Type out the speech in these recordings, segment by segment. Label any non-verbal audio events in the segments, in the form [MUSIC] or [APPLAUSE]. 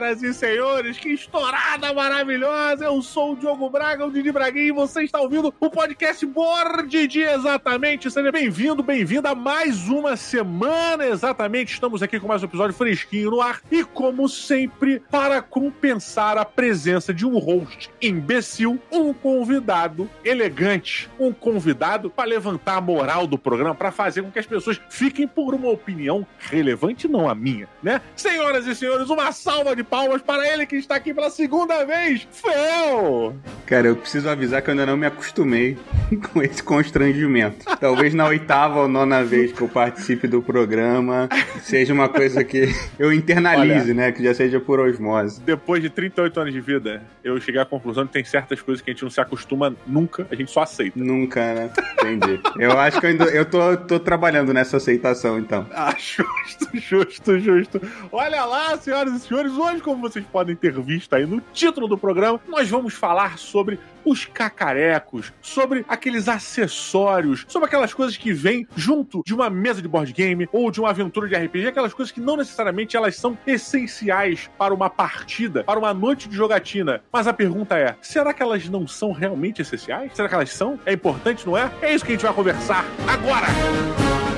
senhoras e senhores. Que estourada maravilhosa! Eu sou o Diogo Braga, o Didi Braguinha, e você está ouvindo o podcast Board de Exatamente. Seja bem-vindo, bem-vinda a mais uma semana. Exatamente, estamos aqui com mais um episódio fresquinho no ar. E como sempre, para compensar a presença de um host imbecil, um convidado elegante, um convidado para levantar a moral do programa, para fazer com que as pessoas fiquem por uma opinião relevante, não a minha, né? Senhoras e senhores, uma salva de palmas para ele que está aqui pela segunda vez, Fel! Cara, eu preciso avisar que eu ainda não me acostumei [LAUGHS] com esse constrangimento. Talvez na oitava ou nona vez que eu participe do programa seja uma coisa que eu internalize, Olha, né? Que já seja por osmose. Depois de 38 anos de vida, eu cheguei à conclusão que tem certas coisas que a gente não se acostuma nunca, a gente só aceita. Nunca, né? Entendi. Eu acho que eu ainda eu tô, tô trabalhando nessa aceitação, então. Ah, [LAUGHS] justo, justo, justo. Olha lá, senhoras e senhores, hoje, como vocês podem ter visto aí no título do programa, nós vamos falar sobre os cacarecos, sobre aqueles acessórios, sobre aquelas coisas que vêm junto de uma mesa de board game ou de uma aventura de RPG, aquelas coisas que não necessariamente elas são essenciais para uma partida, para uma noite de jogatina. Mas a pergunta é: será que elas não são realmente essenciais? Será que elas são? É importante, não é? É isso que a gente vai conversar agora!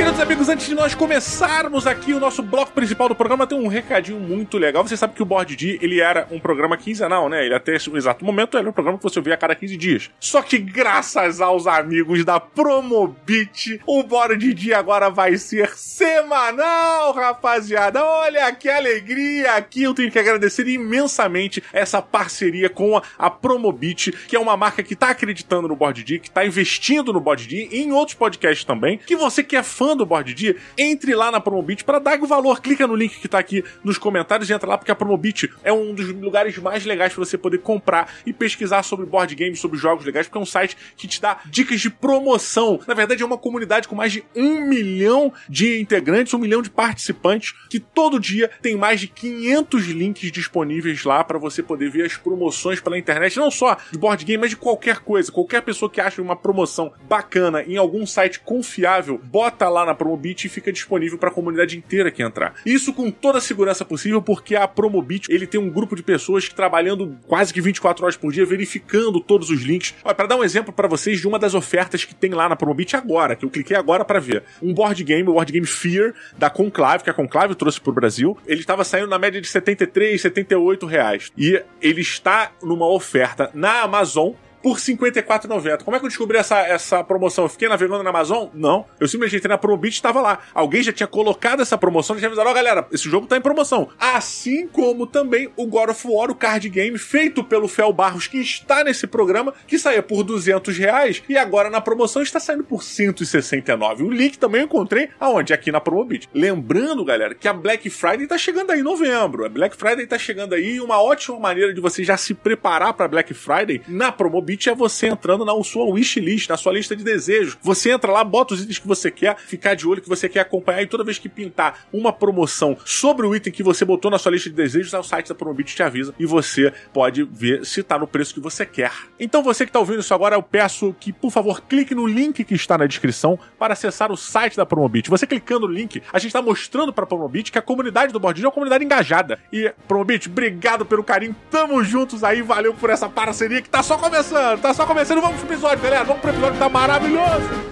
Queridos amigos, antes de nós começarmos aqui o nosso bloco principal do programa, tem um recadinho muito legal. Você sabe que o Board D, ele era um programa quinzenal, né? Ele até esse exato momento era um programa que você ouvia a cada 15 dias. Só que graças aos amigos da Promobit, o Board D agora vai ser semanal, rapaziada. Olha que alegria aqui. Eu tenho que agradecer imensamente essa parceria com a, Promobit, que é uma marca que tá acreditando no Board D, que tá investindo no Board D e em outros podcasts também, que você que é fã do Board Dia, entre lá na Promobit para dar o valor. Clica no link que tá aqui nos comentários e entra lá, porque a Promobit é um dos lugares mais legais para você poder comprar e pesquisar sobre board games, sobre jogos legais, porque é um site que te dá dicas de promoção. Na verdade, é uma comunidade com mais de um milhão de integrantes, um milhão de participantes, que todo dia tem mais de 500 links disponíveis lá para você poder ver as promoções pela internet, não só de board game, mas de qualquer coisa. Qualquer pessoa que acha uma promoção bacana em algum site confiável, bota lá na Promobit e fica disponível para a comunidade inteira que entrar. Isso com toda a segurança possível, porque a Promobit ele tem um grupo de pessoas que trabalhando quase que 24 horas por dia verificando todos os links. Para dar um exemplo para vocês de uma das ofertas que tem lá na Promobit agora, que eu cliquei agora para ver. Um board game, o board game Fear da Conclave, que a Conclave trouxe pro Brasil. Ele estava saindo na média de 73, 78 reais. E ele está numa oferta na Amazon por R$ 54,90. Como é que eu descobri essa, essa promoção? Eu fiquei navegando na Amazon? Não. Eu simplesmente entrei na Promobit e estava lá. Alguém já tinha colocado essa promoção e já avisaram, ó, oh, galera, esse jogo tá em promoção. Assim como também o God of War, o card game, feito pelo Fel Barros, que está nesse programa, que saía por 200 reais e agora na promoção está saindo por 169. O link também eu encontrei aonde? Aqui na Promobit. Lembrando, galera, que a Black Friday tá chegando aí em novembro. A Black Friday tá chegando aí uma ótima maneira de você já se preparar para Black Friday na Promobit é você entrando na sua wishlist, na sua lista de desejos. Você entra lá, bota os itens que você quer, ficar de olho que você quer acompanhar e toda vez que pintar uma promoção sobre o item que você botou na sua lista de desejos, o site da Promobit te avisa e você pode ver se tá no preço que você quer. Então você que tá ouvindo isso agora, eu peço que, por favor, clique no link que está na descrição para acessar o site da Promobit. Você clicando no link, a gente está mostrando para a Promobit que a comunidade do Bordinho é uma comunidade engajada. E Promobit, obrigado pelo carinho. Tamo juntos aí, valeu por essa parceria que tá só começando tá só começando. Vamos pro episódio, galera. Vamos pro episódio que tá maravilhoso.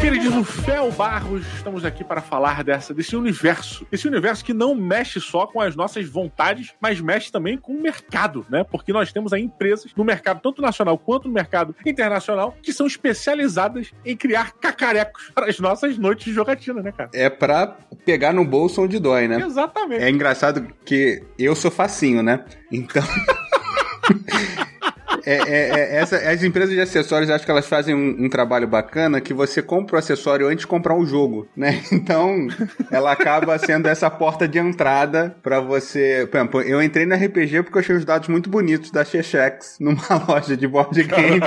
Querido Fel Barros, estamos aqui para falar dessa, desse universo. Esse universo que não mexe só com as nossas vontades, mas mexe também com o mercado, né? Porque nós temos aí empresas no mercado, tanto nacional quanto no mercado internacional, que são especializadas em criar cacarecos para as nossas noites de jogatina, né, cara? É pra pegar no bolso onde dói, né? Exatamente. É engraçado que eu sou facinho, né? Então. [LAUGHS] É, é, é, essa, as empresas de acessórios, acho que elas fazem um, um, trabalho bacana que você compra o acessório antes de comprar o jogo, né? [LAUGHS] Então, ela acaba sendo essa porta de entrada para você. Por exemplo, eu entrei no RPG porque eu achei os dados muito bonitos da Chechex numa [LAUGHS] loja de board game.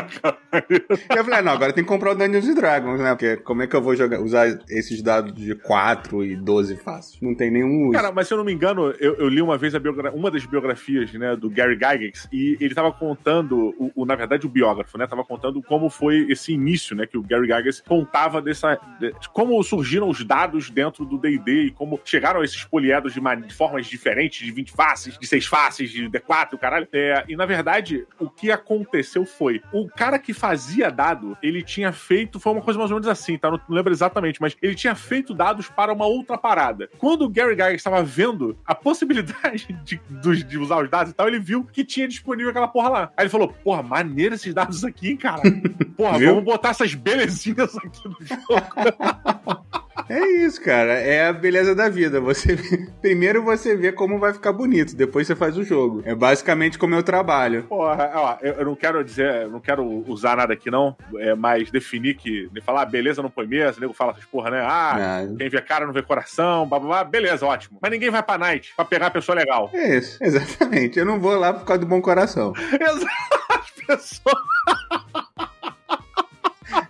e eu falei, ah, não, agora tem que comprar o Dungeons Dragons, né? Porque como é que eu vou jogar, usar esses dados de 4 e 12 fáceis? Não tem nenhum uso. Cara, mas se eu não me engano, eu, eu li uma vez uma das biografias, né, do Gary Gygax, e ele tava contando, o, o, na verdade, o biógrafo, né, tava contando como foi esse início, né, que o Gary Gygax contava dessa, de, como surgiram os dados dentro do D&D e como chegaram esses poliedros de, de, formas diferentes, de 20 faces, de 6 faces, de D4, caralho. É, e, na verdade, o que aconteceu foi, o cara que fazia dado, ele tinha feito, foi uma coisa mais ou menos assim, tá, não, não lembro exatamente, mas ele tinha feito dados para uma outra parada. Quando o Gary Gygax estava vendo a possibilidade [LAUGHS] de, de, de usar os dados e tal, ele viu que tinha disponível aquela porra lá. Aí ele falou, porra, maneiro esses dados aqui, cara. [LAUGHS] Porra, vamos botar essas belezinhas aqui no jogo. [LAUGHS] É isso, cara. É a beleza da vida. Você [LAUGHS] primeiro você vê como vai ficar bonito, depois você faz o jogo. É basicamente como eu trabalho. Porra, ó, eu não quero dizer, não quero usar nada aqui não, é mais definir que, de falar, ah, beleza não põe mesa, o nego fala essas porra, né? Ah, quem vê cara não vê coração, blá, blá, blá, beleza, ótimo. Mas ninguém vai pra night pra pegar a pessoa legal. É isso, [LAUGHS] exatamente. Eu não vou lá por causa do bom coração. [LAUGHS] Exato. As pessoas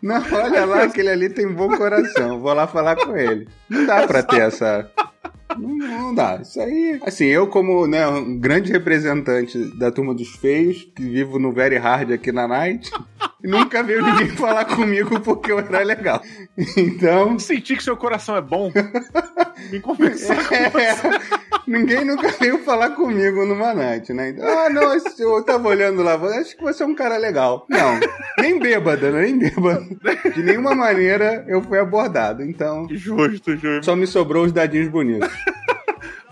não, olha lá, aquele ali tem bom coração. Vou lá falar com ele. Não dá pra ter essa. Não, não, dá. Isso aí. Assim, eu, como né, um grande representante da turma dos feios, que vivo no Very Hard aqui na Night, nunca veio ninguém falar comigo porque eu era legal. Então. Senti que seu coração é bom. [LAUGHS] Me conversar é, com você. Ninguém nunca [LAUGHS] veio falar comigo numa night, né? Então, ah, não, eu tava olhando lá, acho que você é um cara legal. Não, nem bêbada, né? nem bêbada. De nenhuma maneira eu fui abordado, então... Justo, justo. Só me sobrou os dadinhos bonitos. [LAUGHS]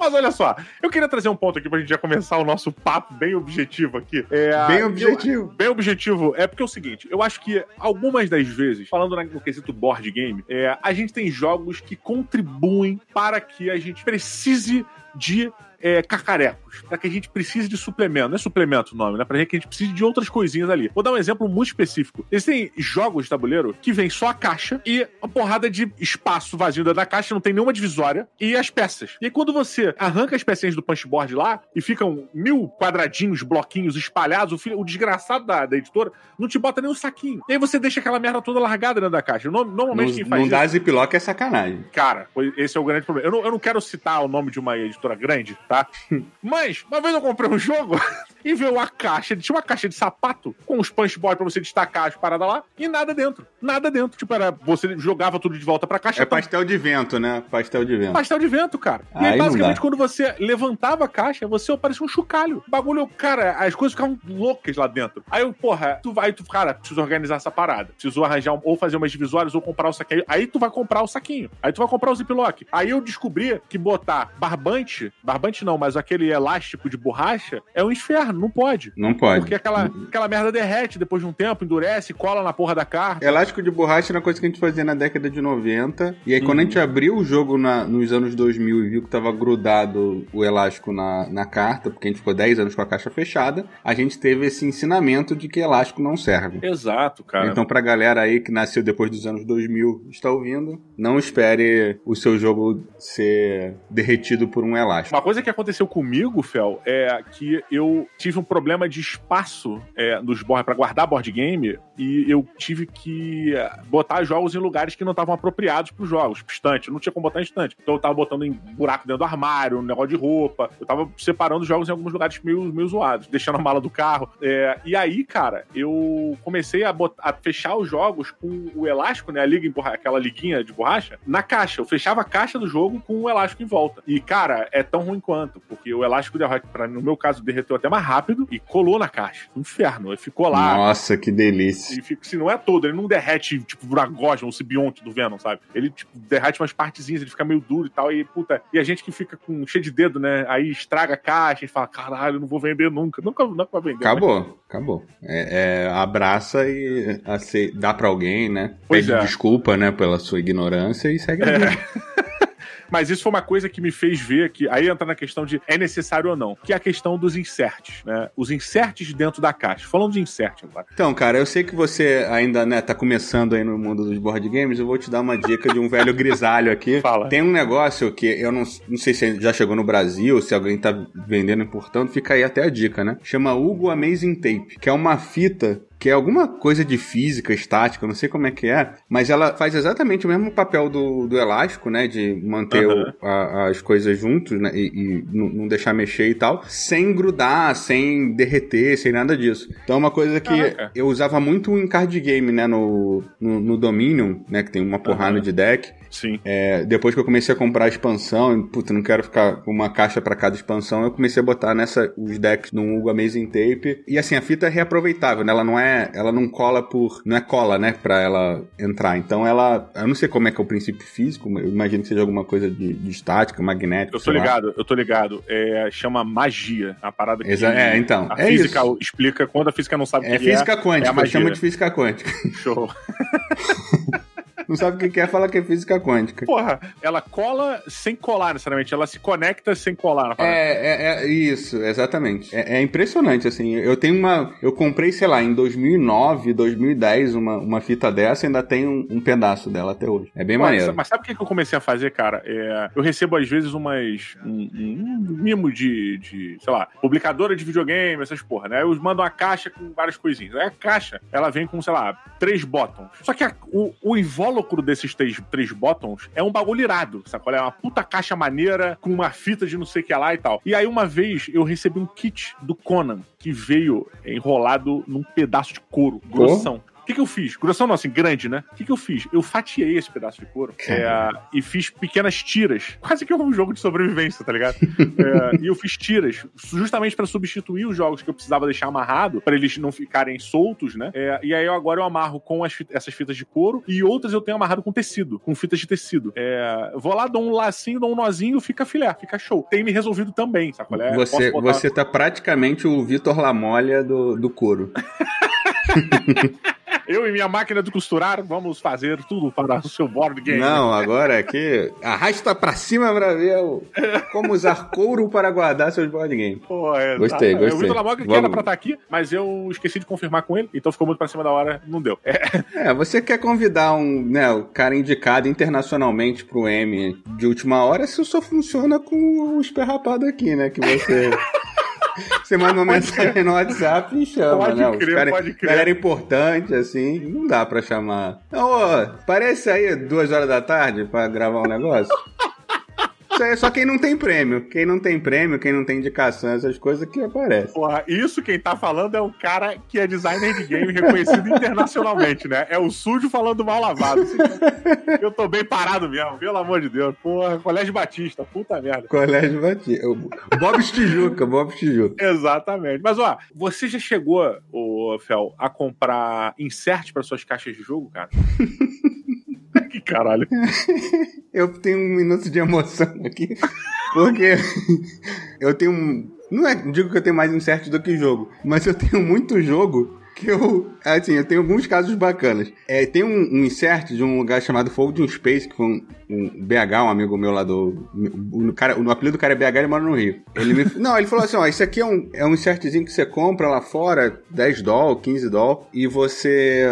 Mas olha só, eu queria trazer um ponto aqui pra gente já começar o nosso papo bem objetivo aqui. É, bem objetivo. Eu, bem objetivo. É porque é o seguinte, eu acho que algumas das vezes, falando no quesito board game, é, a gente tem jogos que contribuem para que a gente precise de é, cacarecos, para que a gente precise de suplemento. Não é suplemento o nome, né? Pra que a gente precise de outras coisinhas ali. Vou dar um exemplo muito específico. Existem jogos de tabuleiro que vem só a caixa e uma porrada de espaço vazio da caixa, não tem nenhuma divisória, e as peças. E aí, quando você arranca as pecinhas do punchboard lá e ficam mil quadradinhos, bloquinhos espalhados, o, filho, o desgraçado da, da, editora não te bota nem um saquinho. E aí você deixa aquela merda toda largada dentro da caixa. Normalmente não, quem faz Não isso, dá ziplock é sacanagem. Cara, esse é o grande problema. Eu não, eu não quero citar o nome de uma editora grande, tá? Mas, uma vez eu comprei um jogo [LAUGHS] e veio a caixa, tinha uma caixa de sapato com os punch board pra você destacar as paradas lá e nada dentro. Nada dentro. Tipo, era, você jogava tudo de volta pra caixa. É pastel de vento, né? Pastel de vento. Pastel de vento, cara. E aí, aí basicamente, quando você levantava a caixa, você parecia um chocalho. O bagulho, cara, as coisas ficavam loucas lá dentro. Aí eu, porra, tu vai, tu, cara, preciso organizar essa parada. Preciso arranjar um, ou fazer umas divisórias ou comprar o saquinho. Aí tu vai comprar o saquinho. Aí tu vai comprar o ziplock. Aí eu descobri que botar barbante, barbante não, mas aquele elástico de borracha, é um inferno, não pode. Não pode. Porque aquela, aquela merda derrete depois de um tempo, endurece, cola na porra da carta. Elástico de borracha era uma coisa que a gente fazia na década de 90. E aí, quando a gente uhum. abriu o jogo na, nos anos 2000 e viu que tava grudado o elástico na, na carta, porque a gente ficou 10 anos com a caixa fechada, a gente teve esse ensinamento de que elástico não serve. Exato, cara. Então, pra galera aí que nasceu depois dos anos 2000 está ouvindo, não espere o seu jogo ser derretido por um elástico. Uma coisa que aconteceu comigo, Fel, é que eu tive um problema de espaço é, nos boards para guardar board game e eu tive que botar jogos em lugares que não estavam apropriados para os jogos, estante. Eu não tinha como botar em estante. Então eu tava botando em buraco dentro do armário, um negócio de roupa. Eu tava separando os jogos em alguns lugares meio, meio zoados, deixando a mala do carro. É, e aí, cara, eu comecei a, a fechar os jogos com o elástico, né? A liga, aquela liguinha de borracha, na caixa. Eu fechava a caixa do jogo com o elástico em volta. E, cara, é tão ruim quanto, porque o elástico pra, no meu caso, derreteu até mais rápido e colou na caixa. Inferno. Ficou lá. Nossa, que delícia. E fica, se não é todo, ele não derrete, tipo, Vragosma, o simbionte do Venom, sabe? Ele, tipo, derrete umas partezinhas, ele fica meio duro e tal. E, puta, e a gente que fica com cheio de dedo, né? Aí estraga a caixa, a gente fala, caralho, não vou vender nunca. Nunca, nunca vai vender. Acabou, mas... acabou. É, é, abraça e assim, dá pra alguém, né? Pois Pede é. desculpa, né, pela sua ignorância e segue é. [LAUGHS] Mas isso foi uma coisa que me fez ver que aí entra na questão de é necessário ou não, que é a questão dos inserts, né? Os inserts dentro da caixa. Falando de insert agora. Então, cara, eu sei que você ainda, né, tá começando aí no mundo dos board games, eu vou te dar uma dica de um velho grisalho aqui. [LAUGHS] Fala. Tem um negócio que eu não, não sei se já chegou no Brasil, se alguém tá vendendo importando, fica aí até a dica, né? Chama Hugo Amazing Tape, que é uma fita que é alguma coisa de física, estática, não sei como é que é, mas ela faz exatamente o mesmo papel do, do elástico, né? De manter Aham. o- a- as coisas juntos, né? E, e não deixar mexer e tal, sem grudar, sem derreter, sem nada disso. Então é uma coisa que Caraca. eu usava muito em card game, né? No, no, no Dominion, né? Que tem uma porrada Aham. de deck. Sim. É, depois que eu comecei a comprar a expansão, e, puta, não quero ficar com uma caixa pra cada expansão, eu comecei a botar nessa os decks no Hugo Amazing Tape. E assim, a fita é reaproveitável, né? Ela não é, ela não cola por, não é cola, né, Pra ela entrar. Então ela, eu não sei como é que é o princípio físico, eu imagino que seja alguma coisa de, de estática, magnética. Eu tô sei lá. ligado, eu tô ligado. É, chama magia, a parada que Exa- é, então, a é física isso. explica quando a física não sabe o É que física é. quântica, é a eu magia. chamo de física quântica. Show. [LAUGHS] Não sabe o que que é, fala que é física quântica. Porra, ela cola sem colar necessariamente, ela se conecta sem colar. É, é, é isso, exatamente. É, é impressionante, assim. Eu tenho uma. Eu comprei, sei lá, em 2009, 2010, uma, uma fita dessa e ainda tenho um, um pedaço dela até hoje. É bem Mas, maneiro. mas sabe o que que eu comecei a fazer, cara? É, eu recebo às vezes umas. Um, um mimo de, de, sei lá, publicadora de videogame, essas porra, né? Eu mando uma caixa com várias coisinhas. Aí a caixa, ela vem com, sei lá, três botões. Só que a- o, o invólucro desses três, três botões é um bagulho irado, sacou? É uma puta caixa maneira com uma fita de não sei o que lá e tal. E aí uma vez eu recebi um kit do Conan que veio enrolado num pedaço de couro, grossão. O que, que eu fiz? Grossão não, assim, grande, né? O que, que eu fiz? Eu fatiei esse pedaço de couro é, e fiz pequenas tiras. Quase que um jogo de sobrevivência, tá ligado? É, e eu fiz tiras justamente pra substituir os jogos que eu precisava deixar amarrado, pra eles não ficarem soltos, né? É, e aí eu, agora eu amarro com essas fitas de couro e outras eu tenho amarrado com tecido, com fitas de tecido. É, vou lá, dou um lacinho, dou um nozinho, fica filé, fica show. Tem me resolvido também, sabe? qual é? Você, você tá praticamente o Vitor Lamolha do, do couro. [LAUGHS] Eu e minha máquina de costurar vamos fazer tudo para o seu board game. Não, agora aqui. Arrasta pra cima pra ver o- como usar couro para guardar seus board games. Pô, é, Gostei, tá. gostei. O Vitor Lamoga que era pra estar aqui, mas eu esqueci de confirmar com ele, então ficou muito pra cima da hora, não deu. É, É, você quer convidar um, né, o cara indicado internacionalmente pro M de última hora, isso só funciona com o esperrapado aqui, né? Que você. [LAUGHS] Você manda uma mensagem no WhatsApp e chama, Pode né? Crer, cara- pode crer. Galera importante, assim, não dá pra chamar. Não, ô, parece aí duas horas da tarde pra gravar um negócio. Isso aí é só quem não tem prêmio. Quem não tem prêmio, quem não tem indicação, essas coisas que aparecem. porra, isso quem tá falando é o cara que é designer de game reconhecido internacionalmente, né? É o sujo falando mal lavado. Eu tô bem parado mesmo, pelo amor de Deus. Porra, Colégio Batista, puta merda. Colégio Batista. Bob Tijuca, Bob Tijuca. Exatamente. Mas, ó, você já chegou, ô, Fel, a comprar insert para suas caixas de jogo, cara? Que caralho. [LAUGHS] Eu tenho um minuto de emoção aqui, porque eu tenho. Não é, digo que eu tenho mais insert do que jogo, mas eu tenho muito jogo que eu. Assim, eu tenho alguns casos bacanas. É, tem um, um insert de um lugar chamado Folding Space, que foi um, um BH, um amigo meu lá do. O, cara, o apelido do cara é BH, ele mora no Rio. Ele me. [LAUGHS] Não, ele falou assim: ó, isso aqui é um, é um insertzinho que você compra lá fora, 10 doll, 15 doll, e você.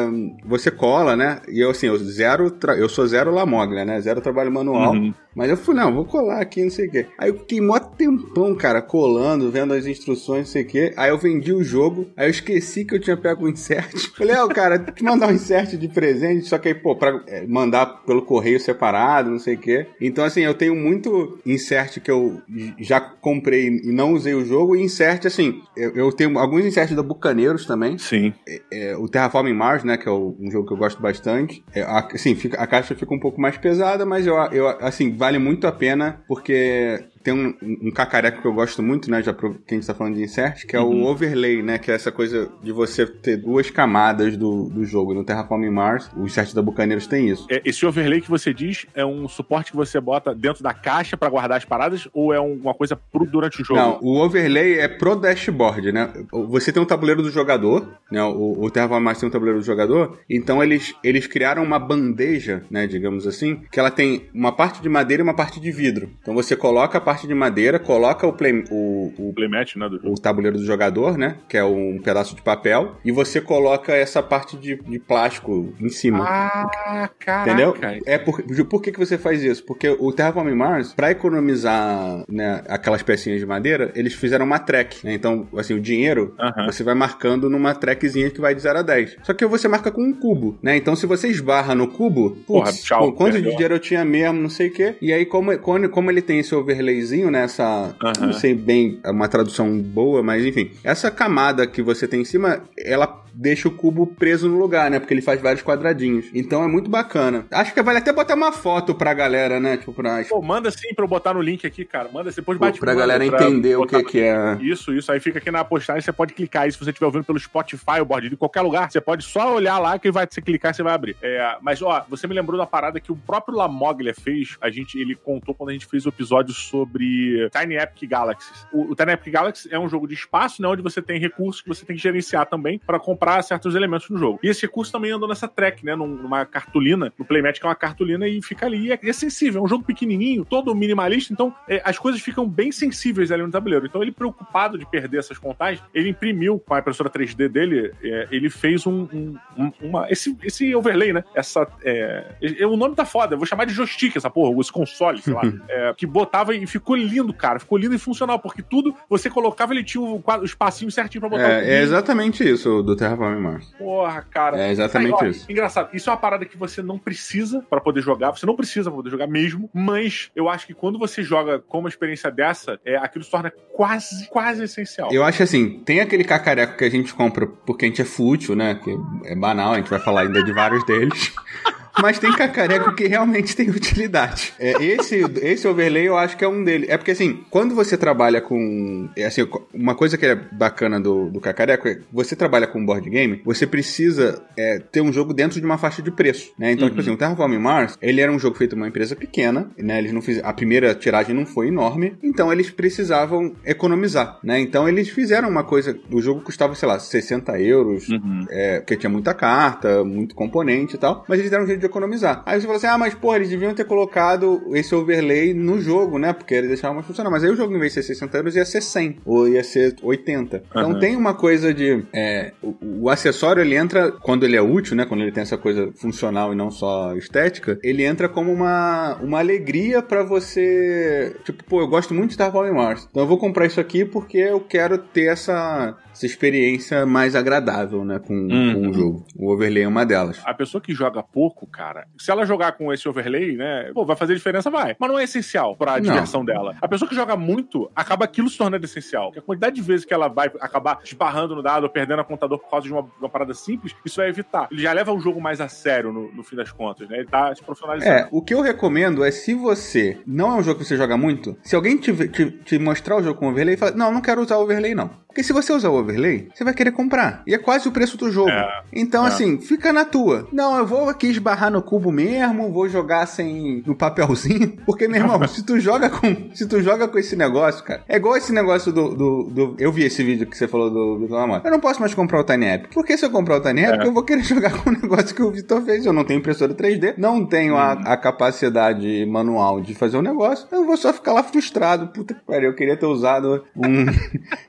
Você cola, né? E eu, assim, eu zero. Eu sou zero Lamoglia, né? Zero trabalho manual. Uhum. Mas eu falei, não, vou colar aqui, não sei o quê. Aí eu fiquei mó tempão, cara, colando, vendo as instruções, não sei o quê. Aí eu vendi o jogo, aí eu esqueci que eu tinha pego o insert. [LAUGHS] Falei, ó, cara, tem que mandar um insert de presente, só que aí, pô, pra é, mandar pelo correio separado, não sei o quê. Então, assim, eu tenho muito insert que eu já comprei e não usei o jogo, e insert, assim, eu, eu tenho alguns inserts da Bucaneiros também. Sim. É, o Terraforming Mars, né, que é o- um jogo que eu gosto bastante. É, a, assim, fica- a caixa fica um pouco mais pesada, mas eu, eu, assim, vale muito a pena porque tem um, um cacareco que eu gosto muito, né? Já pro, que a gente tá falando de insert, que é uhum. o overlay, né? Que é essa coisa de você ter duas camadas do, do jogo. No Terraforming Mars, o insert da Bucaneiros tem isso. É, esse overlay que você diz é um suporte que você bota dentro da caixa para guardar as paradas ou é uma coisa pro durante o jogo? Não, o overlay é pro dashboard, né? Você tem um tabuleiro do jogador, né? O, o Terraforming Mars tem um tabuleiro do jogador, então eles, eles criaram uma bandeja, né? Digamos assim, que ela tem uma parte de madeira e uma parte de vidro. Então você coloca a parte de madeira, coloca o, play, o, o playmat, né, o tabuleiro do jogador, né, que é um pedaço de papel, e você coloca essa parte de, de plástico em cima. Ah, caraca. Entendeu? É por, por que, que você faz isso? Porque o Terraforming Mars, para economizar né, aquelas pecinhas de madeira, eles fizeram uma track, né? Então, assim, o dinheiro, uh -huh. você vai marcando numa trackzinha que vai de 0 a 10. Só que você marca com um cubo, né? Então, se você esbarra no cubo, Porra, putz, tchau, quanto de dinheiro eu tinha mesmo, não sei o quê. E aí, como, como, ele tem esse overlayzinho, né? Essa, uh -huh. não sei bem uma tradução boa, mas enfim. Essa camada que você tem em cima, ela deixa o cubo preso no lugar, né? Porque ele faz vários quadradinhos. Então é muito bacana. Acho que vale até botar uma foto pra galera, né? Tipo, pra... Pô, manda sim pra eu botar no link aqui, cara. Manda depois bate Pra galera pra entender o que, que é. Isso, isso. Aí fica aqui na postagem, você pode clicar aí. Se você estiver ouvindo pelo Spotify, o board de qualquer lugar, você pode só olhar lá que vai você clicar e você vai abrir. É, mas, ó, você me lembrou da parada que o próprio Lamoglia fez. A gente, ele contou quando a gente fez o episódio sobre Tiny Epic Galaxies. O, o Tiny Epic Galaxies é um jogo de espaço, né? Onde você tem recursos que você tem que gerenciar também para comprar certos elementos no jogo. E esse recurso também andou nessa track, né? Numa cartolina, no Playmat, que é uma cartolina, e fica ali. E é, é sensível, é um jogo pequenininho, todo minimalista, então é, as coisas ficam bem sensíveis ali no tabuleiro. Então ele, preocupado de perder essas contagens, ele imprimiu com a impressora 3D dele, é, ele fez um, um, um, uma, esse, esse overlay, né? Essa. É, o nome tá foda, eu vou chamar de joystick essa porra, esse console, sei lá. é, que botava e ficou lindo, cara. Ficou lindo e funcional, porque tudo você colocava, ele tinha o, o espacinho certinho pra botar é, o É exatamente isso Mars. Porra, cara. É exatamente Aí, ó, isso. Engraçado, isso é uma parada que você não precisa para poder jogar, você não precisa pra poder jogar mesmo, mas eu acho que quando você joga com uma experiência dessa, é, aquilo se torna quase, quase essencial. Eu acho assim, tem aquele cacareco que a gente compra porque a gente é fútil, né? Que é banal, a gente vai falar ainda de vários deles. [LAUGHS] Mas tem cacareco que realmente tem utilidade. É, esse, esse overlay eu acho que é um deles. É porque assim, quando você trabalha com. É, assim, uma coisa que é bacana do, do cacareco é você trabalha com board game, você precisa é, ter um jogo dentro de uma faixa de preço. Né? Então, tipo uhum. tipo assim, o Terraforming Mars, ele era um jogo feito por uma empresa pequena, né? Eles não fiz, a primeira tiragem não foi enorme, então eles precisavam economizar, né? Então eles fizeram uma coisa. O jogo custava, sei lá, 60 euros, uhum. é, porque tinha muita carta, muito componente e tal, mas eles deram um jeito de economizar. Aí você fala assim, ah, mas porra, eles deviam ter colocado esse overlay no jogo, né? Porque eles deixavam mais funcionar. Mas aí o jogo, em vez de ser 60 euros, ia ser 100 ou ia ser 80. Então uhum. tem uma coisa de. É, o, o, acessório ele entra, quando ele é útil, né? Quando ele tem essa coisa funcional e não só estética, ele entra como uma, uma alegria para você. Tipo, pô, eu gosto muito de Star Wars Mars. Então eu vou comprar isso aqui porque eu quero ter essa, essa experiência mais agradável, né? Com, uhum. com o jogo. O overlay é uma delas. A pessoa que joga pouco, cara, se ela jogar com esse overlay, né, pô, vai fazer diferença, vai. Mas não é essencial pra não. diversão dela. A pessoa que joga muito, acaba aquilo se tornando essencial. Porque a quantidade de vezes que ela vai acabar esbarrando no dado ou perdendo a contador por causa de uma, uma parada simples, isso vai evitar. Ele já leva o jogo mais a sério no, no fim das contas, né? Ele tá se profissionalizando. É, o que eu recomendo é se você não é um jogo que você joga muito, se alguém te, te, te mostrar o jogo com overlay, fala, não, não quero usar o overlay, não. Porque se você usar o overlay, você vai querer comprar. E é quase o preço do jogo. É, então, é. assim, fica na tua. Não, eu vou aqui esbarrar no cubo mesmo, vou jogar sem no papelzinho. [LAUGHS] Porque, meu irmão, [LAUGHS] se tu joga com. Se tu joga com esse negócio, cara. É igual esse negócio do. do, do eu vi esse vídeo que você falou do, do Lamar. Eu não posso mais comprar o Tiny App. Porque se eu comprar o Tiny App, é. eu vou querer [LAUGHS] jogar com o negócio que o Vitor fez. Eu não tenho impressora 3D, não tenho hum. a, a, capacidade manual de fazer o um negócio. Eu vou só ficar lá frustrado. Puta que pariu, eu queria ter usado um.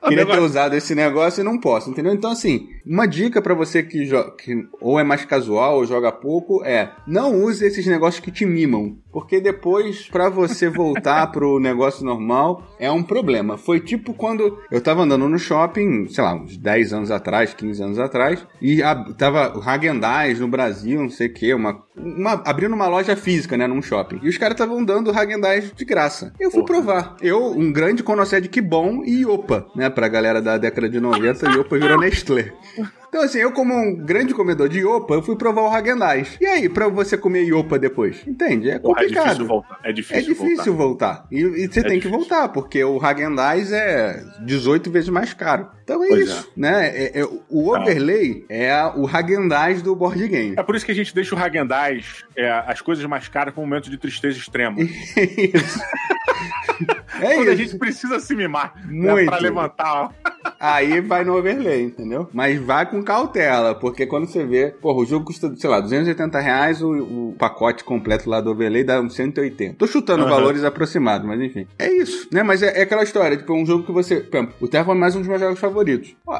queria ter usado esse negócio e não posso, entendeu? Então, assim, uma dica para você que, que ou é mais casual ou joga pouco é não use esses negócios que te mimam. Porque depois, para você voltar pro negócio normal, é um problema. Foi tipo quando eu tava andando no shopping, sei lá, uns 10 anos atrás, 15 anos atrás, e a, tava Hagendaz no Brasil, não sei o que, uma, uma, abrindo uma loja física, né, num shopping. E os caras estavam dando Hagendaz de graça. Eu fui Porra. provar. Eu, um grande conhecedor de que bom e Opa, né, pra galera da década de 90, e Opa virou Nestlé. Então, assim, eu como um grande comedor de Iopa, eu fui provar o Häagen-Dazs. E aí, pra você comer Iopa depois? Entende? É Porra, é complicado. difícil voltar. É difícil, É difícil voltar. E, e você É tem que difícil. voltar, porque o Häagen-Dazs é 18 vezes mais caro. Então é Pois isso, né? É- é- o overlay é a- o Häagen-Dazs do board game. É por isso que a gente deixa o Häagen-Dazs, é, as coisas mais caras, com um momento de tristeza extrema. [LAUGHS] isso. [LAUGHS] É Quando a isso. gente precisa se mimar né, Muito. pra levantar. ó. Aí vai no overlay, entendeu? Mas vai com cautela, porque quando você vê, porra, o jogo custa, sei lá, 280 reais, o, o pacote completo lá do overlay dá uns 180. Tô chutando Aham. valores aproximados, mas enfim. É isso, né? Mas é, é aquela história, tipo, é um jogo que você. Por exemplo, o Terra é mais um dos meus jogos favoritos.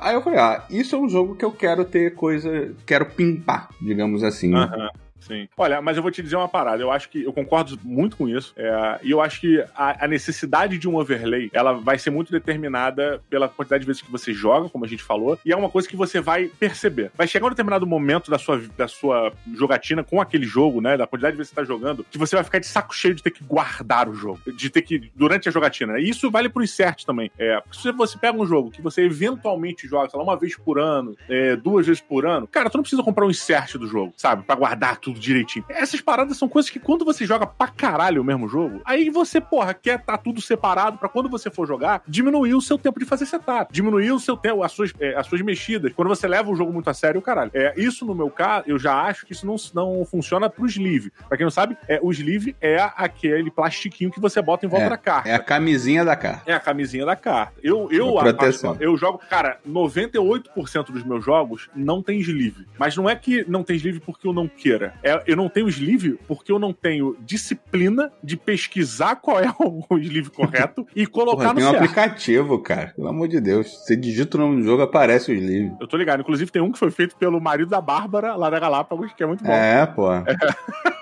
Aí eu falei, ah, isso é um jogo que eu quero ter coisa. Quero pimpar, digamos assim. né? Sim. Olha, mas eu vou te dizer uma parada. Eu acho que eu concordo muito com isso. é, e eu acho que a, a necessidade de um overlay ela vai ser muito determinada pela quantidade de vezes que você joga, como a gente falou. E é uma coisa que você vai perceber. Vai chegar um determinado momento da sua, da sua jogatina com aquele jogo, né? Da quantidade de vezes que você tá jogando, que você vai ficar de saco cheio de ter que guardar o jogo. De ter que. Durante a jogatina. E isso vale pro insert também. É, se você pega um jogo que você eventualmente joga, sei lá, uma vez por ano, é, duas vezes por ano, cara, tu não precisa comprar um insert do jogo, sabe? Pra guardar tudo direitinho. Essas paradas são coisas que quando você joga pra caralho o mesmo jogo, aí você, porra, quer tá tudo separado pra quando você for jogar, diminuir o seu tempo de fazer setup, diminuir o seu tempo, as suas, é, as suas mexidas. Quando você leva o jogo muito a sério, o caralho. É, isso, no meu caso, eu já acho que isso não, não funciona pro sleeve. Pra quem não sabe, é, o sleeve é aquele plastiquinho que você bota em volta da carta. É a camisinha da carta. É a camisinha da carta. Eu, eu, proteção. eu jogo. Cara, 98% dos meus jogos não tem sleeve. Mas não é que não tem sleeve porque eu não queira. É, eu não tenho sleeve porque eu não tenho disciplina de pesquisar qual é [LAUGHS] o, o sleeve correto e colocar Porra, no tem um certo. aplicativo, cara. Pelo amor de Deus. Você digita o nome do jogo, aparece os livros. Eu tô ligado. Inclusive, tem um que foi feito pelo marido da Bárbara, lá da Galápagos, que é muito bom. É, pô. [LAUGHS]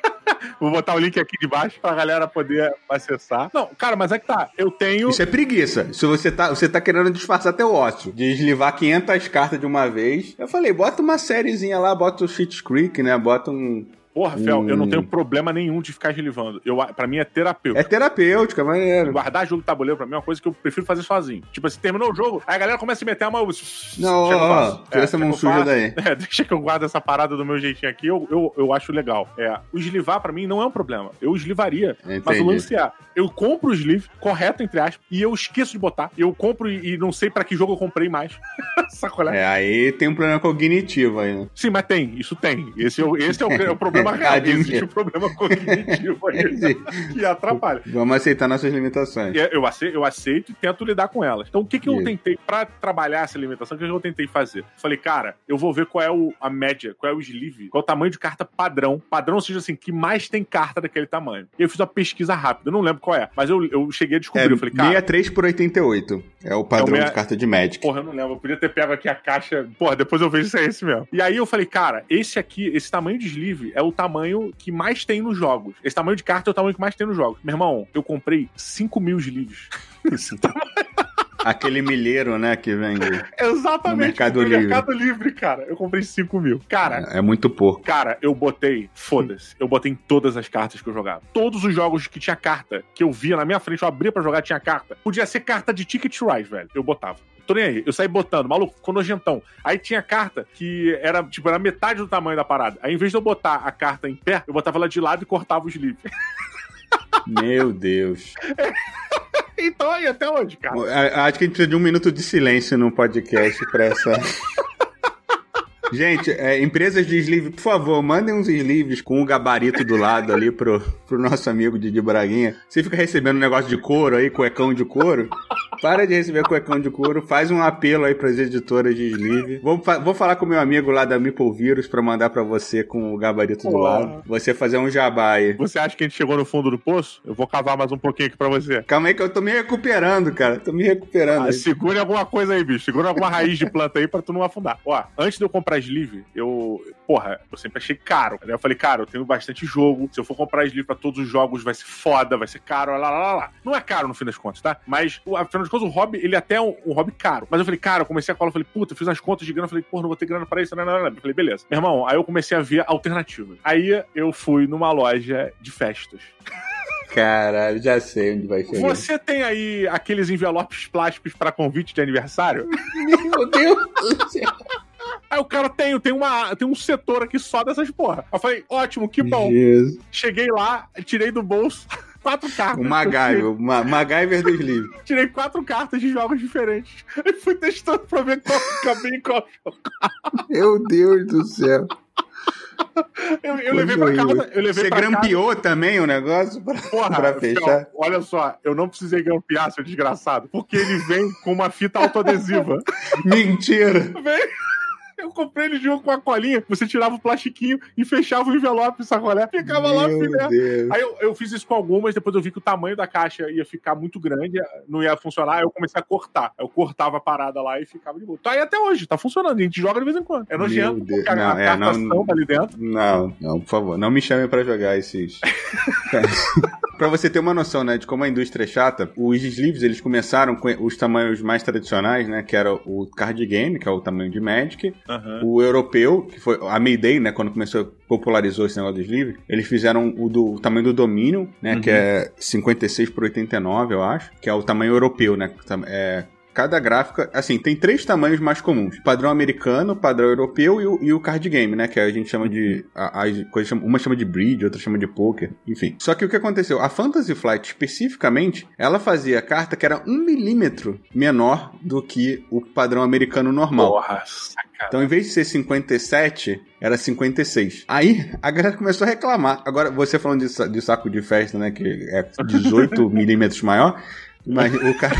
Vou botar o link aqui de baixo pra galera poder acessar. Não, cara, mas é que tá. Eu tenho. Isso é preguiça. Se você tá, você tá querendo disfarçar teu ócio, deslivar 500 cartas de uma vez. Eu falei, bota uma sériezinha lá, bota o Cheat Creek, né? Bota um. Porra, Fel, eu não Hum. tenho problema nenhum de ficar relivando. Eu, pra mim é terapêutico. É terapêutica, maneiro. Guardar jogo tabuleiro pra mim é uma coisa que eu prefiro fazer sozinho. Tipo assim, terminou o jogo, aí a galera começa a meter a mão. Não, ó, ó, tira essa mão suja daí. [LAUGHS] É, deixa que eu guardo essa parada do meu jeitinho aqui, eu, eu, eu acho legal. É, o eslivar pra mim não é um problema. Eu eslivaria. Mas o lance é, eu compro o sleeve, correto, entre aspas, e eu esqueço de botar. Eu compro e, e não sei pra que jogo eu comprei mais. [LAUGHS] Sacolé? É, aí tem um problema cognitivo aí, né? Sim, mas tem, isso tem. Esse é o, esse é o, é o problema Admito. Existe um problema [LAUGHS] cognitivo aí que atrapalha. Vamos aceitar nossas limitações. É, Eu aceito, eu aceito e tento lidar com elas. Então, o que, que eu Isso. tentei, pra trabalhar essa limitação, o que, eu tentei fazer? Falei, cara, eu vou ver qual é o, a média, qual é o sleeve, qual é o tamanho de carta padrão. Padrão, ou seja, assim, que mais tem carta daquele tamanho. E eu fiz uma pesquisa rápida, eu não lembro qual é, mas eu, eu cheguei a É descobrir. eu falei, cara, 63 por 88. É o padrão É o meia- de carta de Magic. Porra, eu não lembro. Eu podia ter pego aqui a caixa. Porra, depois eu vejo se é esse mesmo. E aí eu falei, cara, esse aqui, esse tamanho de sleeve é o tamanho que mais tem nos jogos. Esse tamanho de carta é o tamanho que mais tem nos jogos. Meu irmão, eu comprei 5 mil sleeves. [LAUGHS] Esse tamanho. Aquele milheiro, né, que vem. [LAUGHS] Exatamente. No Mercado Livre. Mercado Livre, cara. Eu comprei 5 mil. Cara, É muito pouco. Cara, eu botei, foda-se, eu botei em todas as cartas que eu jogava. Todos os jogos que tinha carta, que eu via na minha frente, eu abria pra jogar, tinha carta. Podia ser carta de Ticket Rise, velho. Eu botava. Tô nem aí. Eu saí botando, maluco, ficou nojentão. Aí tinha carta que era, tipo, era metade do tamanho da parada. Aí, em vez de eu botar a carta em pé, eu botava ela de lado e cortava os [LAUGHS] livros. Meu Deus. [LAUGHS] então aí, até hoje, cara. Acho que a gente precisa de um minuto de silêncio no podcast pra essa. [LAUGHS] Gente, é, empresas de sleeve, por favor, mandem uns sleeves com o gabarito do lado ali pro, pro nosso amigo Didi Braguinha. Você fica recebendo um negócio de couro aí, cuecão de couro. Para de receber cuecão de couro, faz um apelo aí pras editoras de sleeve. Vou, vou falar com o meu amigo lá da Meeple Vírus pra mandar pra você com o gabarito do Pô. lado. Você fazer um jabá aí. Você acha que a gente chegou no fundo do poço? Eu vou cavar mais um pouquinho aqui pra você. Calma aí que eu tô me recuperando, cara. Tô me recuperando. Ah, segure alguma coisa aí, bicho. Segura alguma raiz de planta aí pra tu não afundar. Ó, antes de eu comprar sleeve, eu. Porra, eu sempre achei caro. Aí eu falei, cara, eu tenho bastante jogo. Se eu for comprar sleeve pra todos os jogos, vai ser foda, vai ser caro, lá, lá, lá, lá. Não é caro no fim das contas, tá? Mas, afinal de contas, o hobby, ele é até um, um hobby caro. Mas eu falei, cara, eu comecei a cola, eu falei, puta, eu fiz as contas de grana, eu falei, porra, não vou ter grana pra isso, não, não, não. Eu falei, beleza. Meu irmão, aí eu comecei a ver alternativas. Aí eu fui numa loja de festas. Caralho, já sei onde vai chegar. Você tem aí aqueles envelopes plásticos pra convite de aniversário? [LAUGHS] Meu Deus do céu. Aí o cara tem, tem, uma, tem um setor aqui só dessas porra. Eu falei, ótimo, que bom. Jesus. Cheguei lá, tirei do bolso [LAUGHS] quatro cartas. O MacGyver, o Ma MacGyver dos livros. [LAUGHS] Tirei quatro cartas de jogos diferentes. E fui testando pra ver qual bem e qual Meu Deus do céu. Eu, eu levei pra casa. Eu levei Você grampeou também o negócio pra, Porra, [LAUGHS] pra fechar? Não, olha só, eu não precisei grampear, seu desgraçado, porque ele vem com uma fita autoadesiva. Mentira! Vem. Eu comprei ele junto com a colinha. Você tirava o plastiquinho e fechava o envelope, sacolé. Ficava lá, Meu filé. Deus. Aí eu, eu fiz isso com algumas, depois eu vi que o tamanho da caixa ia ficar muito grande, não ia funcionar, aí eu comecei a cortar. Eu cortava a parada lá e ficava de boa. Tá aí até hoje, tá funcionando, a gente joga de vez em quando. É nojento, porque Não, a é, não- tampa ali dentro. Não, não, por favor, não me chame pra jogar esses. [LAUGHS] pra você ter uma noção, né, de como a indústria é chata, os sleeves eles começaram com os tamanhos mais tradicionais, né, que era o card game, que é o tamanho de Magic, o europeu, que foi a Mayday, né, quando começou popularizou esse negócio do sleeve, eles fizeram o do o tamanho do Dominion, né, que é 56 por 89, eu acho, que é o tamanho europeu, né, é Cada gráfica, assim, tem três tamanhos mais comuns: padrão americano, padrão europeu e o, e o card game, né? Que a gente chama de. A, as coisas chamam- uma chama de bridge, outra chama de poker, enfim. Só que o que aconteceu? A Fantasy Flight, especificamente, ela fazia carta que era um milímetro menor do que o padrão americano normal. Porra, saca. Então, em vez de ser 57, era 56. Aí, a galera começou a reclamar. Agora, você falando de, de saco de festa, né? Que é 18 [LAUGHS] milímetros maior. Mas o cara...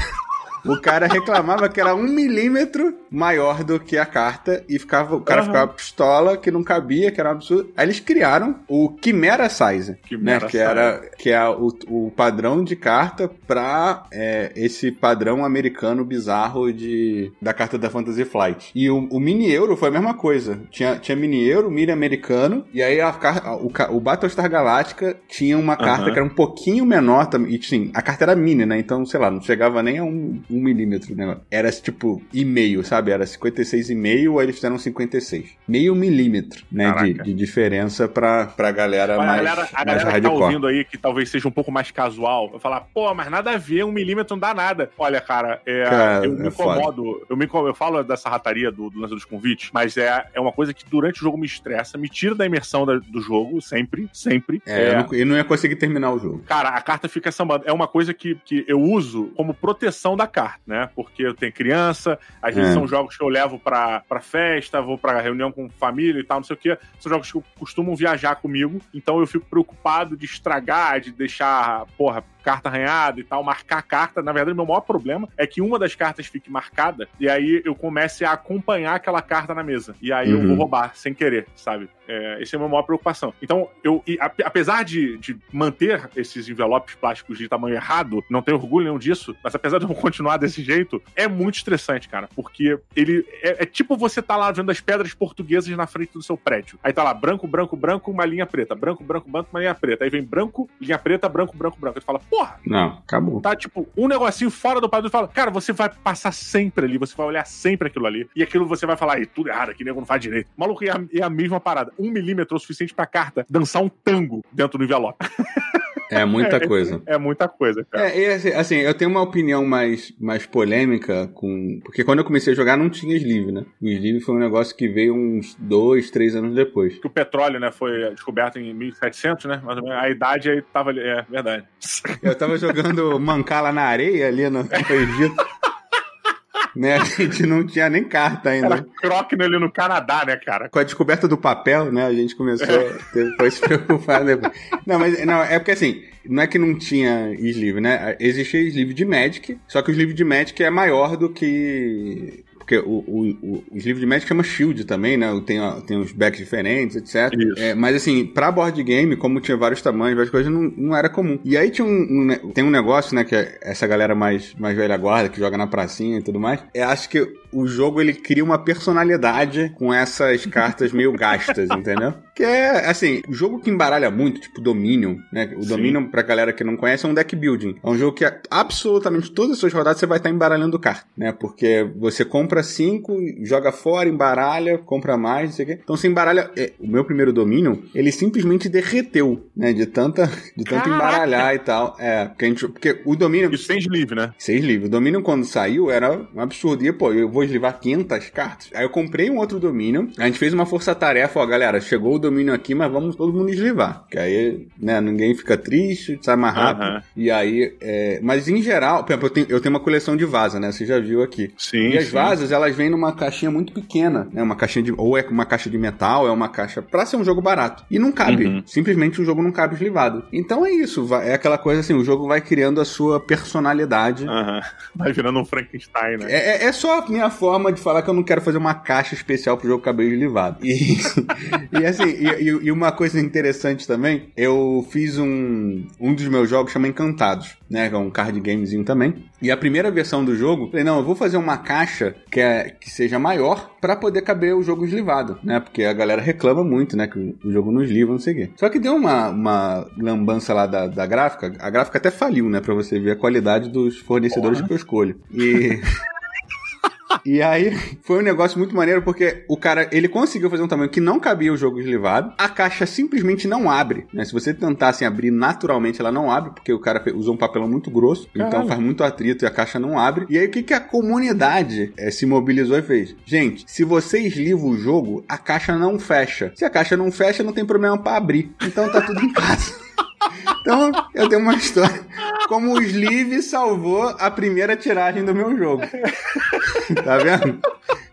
O cara reclamava que era um milímetro maior do que a carta e ficava, o cara Aham. ficava pistola, que não cabia, que era um absurdo. Aí eles criaram o Chimera Size, Chimera né? Que era que é o, o padrão de carta pra é, esse padrão americano bizarro de, da carta da Fantasy Flight. E o, o mini euro foi a mesma coisa. Tinha, tinha mini euro, mini americano, e aí a, a- o, o Battlestar Galactica tinha uma carta Aham. que era um pouquinho menor também. E sim, a carta era mini, né? Então, sei lá, não chegava nem a um, um milímetro negócio. Era tipo e meio, sabe? Era 56,5, aí eles fizeram 56. Meio milímetro, né? De, de diferença pra, pra galera Olha, mais, a galera, a mais galera que tá ouvindo aí, que talvez seja um pouco mais casual, vai falar, pô, mas nada a ver, um milímetro não dá nada. Olha, cara, é, Cara, eu me é incomodo, eu, me eu falo dessa rataria do, do lance dos convites, mas é, é uma coisa que durante o jogo me estressa, me tira da imersão da- do jogo, sempre, sempre. É, Eu, não, eu não ia conseguir terminar o jogo. Cara, a carta fica sambando. É uma coisa que, que eu uso como proteção da carta, né? Porque eu tenho criança, às vezes É. são jogos que eu levo pra, pra festa, vou pra reunião com família e tal, não sei o quê. São jogos que costumam viajar comigo, então eu fico preocupado de estragar, de deixar, porra, carta arranhada e tal, marcar a carta. Na verdade, meu maior problema é que uma das cartas fique marcada e aí eu comece a acompanhar aquela carta na mesa. E aí eu Uhum. vou roubar sem querer, sabe? É, essa é a minha maior preocupação. Então, eu, e a- apesar de, de manter esses envelopes plásticos de tamanho errado, não tenho orgulho nenhum disso, mas apesar de eu [LAUGHS] continuar desse jeito, é muito estressante, cara. Porque ele é, é tipo você tá lá vendo as pedras portuguesas na frente do seu prédio. Aí tá lá, branco, branco, branco, uma linha preta. Branco, branco, branco, uma linha preta. Aí vem branco, linha preta, branco, branco, branco. Aí tu fala, porra, Não, acabou. tá tipo um negocinho fora do padrão e fala, cara, você vai passar sempre ali, você vai olhar sempre aquilo ali, e aquilo você vai falar, "Ih, tudo errado aqui, nego não faz direito. Maluco, é a, é a mesma parada. Um milímetro é o suficiente pra carta dançar um tango dentro do envelope. [LAUGHS] É muita coisa. É muita coisa, cara. É, assim, assim, eu tenho uma opinião mais, mais polêmica com. Porque quando eu comecei a jogar não tinha sleeve, né? O sleeve foi um negócio que veio uns dois, três anos depois. Que o petróleo, né, foi descoberto em 1700, né? Menos. A idade aí tava ali. É verdade. Eu tava jogando [LAUGHS] mancala na areia ali no, no Egito. Né? A gente não tinha nem carta ainda. Era Crockne ali no Canadá, né, cara? Com a descoberta do papel, né? A gente começou a ter- foi se preocupar depois. Não, mas não, é porque assim, não é que não tinha sleeve, né? Existia sleeve de Magic, só que o sleeve de Magic é maior do que. Porque o, o, o, o sleeve de Magic chama Shield também, né? Tem, ó, tem uns backs diferentes, etc. É, mas assim, pra board game, como tinha vários tamanhos, várias coisas, não, não era comum. E aí tinha um, um tem um negócio, né? Que é essa galera mais, mais velha guarda, que joga na pracinha e tudo mais. É, acho que o jogo ele cria uma personalidade com essas cartas meio gastas, [LAUGHS] entendeu? Que é, assim, o jogo que embaralha muito, tipo Dominion, né? O Sim. Dominion, pra galera que não conhece, é um deck building. É um jogo que absolutamente todas as suas rodadas você vai estar embaralhando carta, né? Porque você compra cinco, joga fora, embaralha, compra mais, não sei o quê. Então você embaralha. é, o meu primeiro Dominion, ele simplesmente derreteu, né? De tanta, de tanto Caraca! embaralhar e tal. É, porque, a gente, porque o Dominion. Isso sem sleeve, né? Seis livros. O Dominion, quando saiu, era um absurdo. E, pô, eu vou vou eslivar 500 cartas. Aí eu comprei um outro domínio, a gente fez uma força-tarefa, ó, galera, chegou o domínio aqui, mas vamos todo mundo eslivar. Que aí, né, ninguém fica triste, sai mais rápido. Uhum. E aí, é... mas em geral, por exemplo, eu tenho, eu tenho uma coleção de vaza, né? Você já viu aqui. Sim. E as sim. vasas, elas vêm numa caixinha muito pequena, né? Uma caixinha de. Ou é uma caixa de metal, é uma caixa. pra ser um jogo barato. E não cabe. Uhum. Simplesmente o jogo não cabe eslivado. Então é isso. É aquela coisa assim, o jogo vai criando a sua personalidade. Uhum. Vai virando um Frankenstein, né? É, é, é só a minha forma de falar que eu não quero fazer uma caixa especial pro jogo caber eslivado. E, [LAUGHS] e assim, e, e, uma coisa interessante também, eu fiz um. Um dos meus jogos chama Encantados, né? Que é um card gamezinho também. E a primeira versão do jogo, falei, não, eu vou fazer uma caixa que, é, que seja maior para poder caber o jogo eslivado, né? Porque a galera reclama muito, né? Que o jogo não esliva, não sei o quê. Só que deu uma, uma lambança lá da, da gráfica, a gráfica até faliu, né? Pra você ver a qualidade dos fornecedores Porra. que eu escolho. E. [LAUGHS] E aí foi um negócio muito maneiro porque o cara, ele conseguiu fazer um tamanho que não cabia o jogo eslivado. A caixa simplesmente não abre, né? Se você tentasse abrir naturalmente, ela não abre porque o cara usou um papelão muito grosso, então Caralho. então faz muito atrito e a caixa não abre. E aí o que, que a comunidade é, se mobilizou e fez? Gente, se você esliva o jogo, a caixa não fecha. Se a caixa não fecha, não tem problema para abrir. Então tá tudo em casa. [LAUGHS] Então, eu tenho uma história. Como o Sleeve salvou a primeira tiragem do meu jogo. Tá vendo?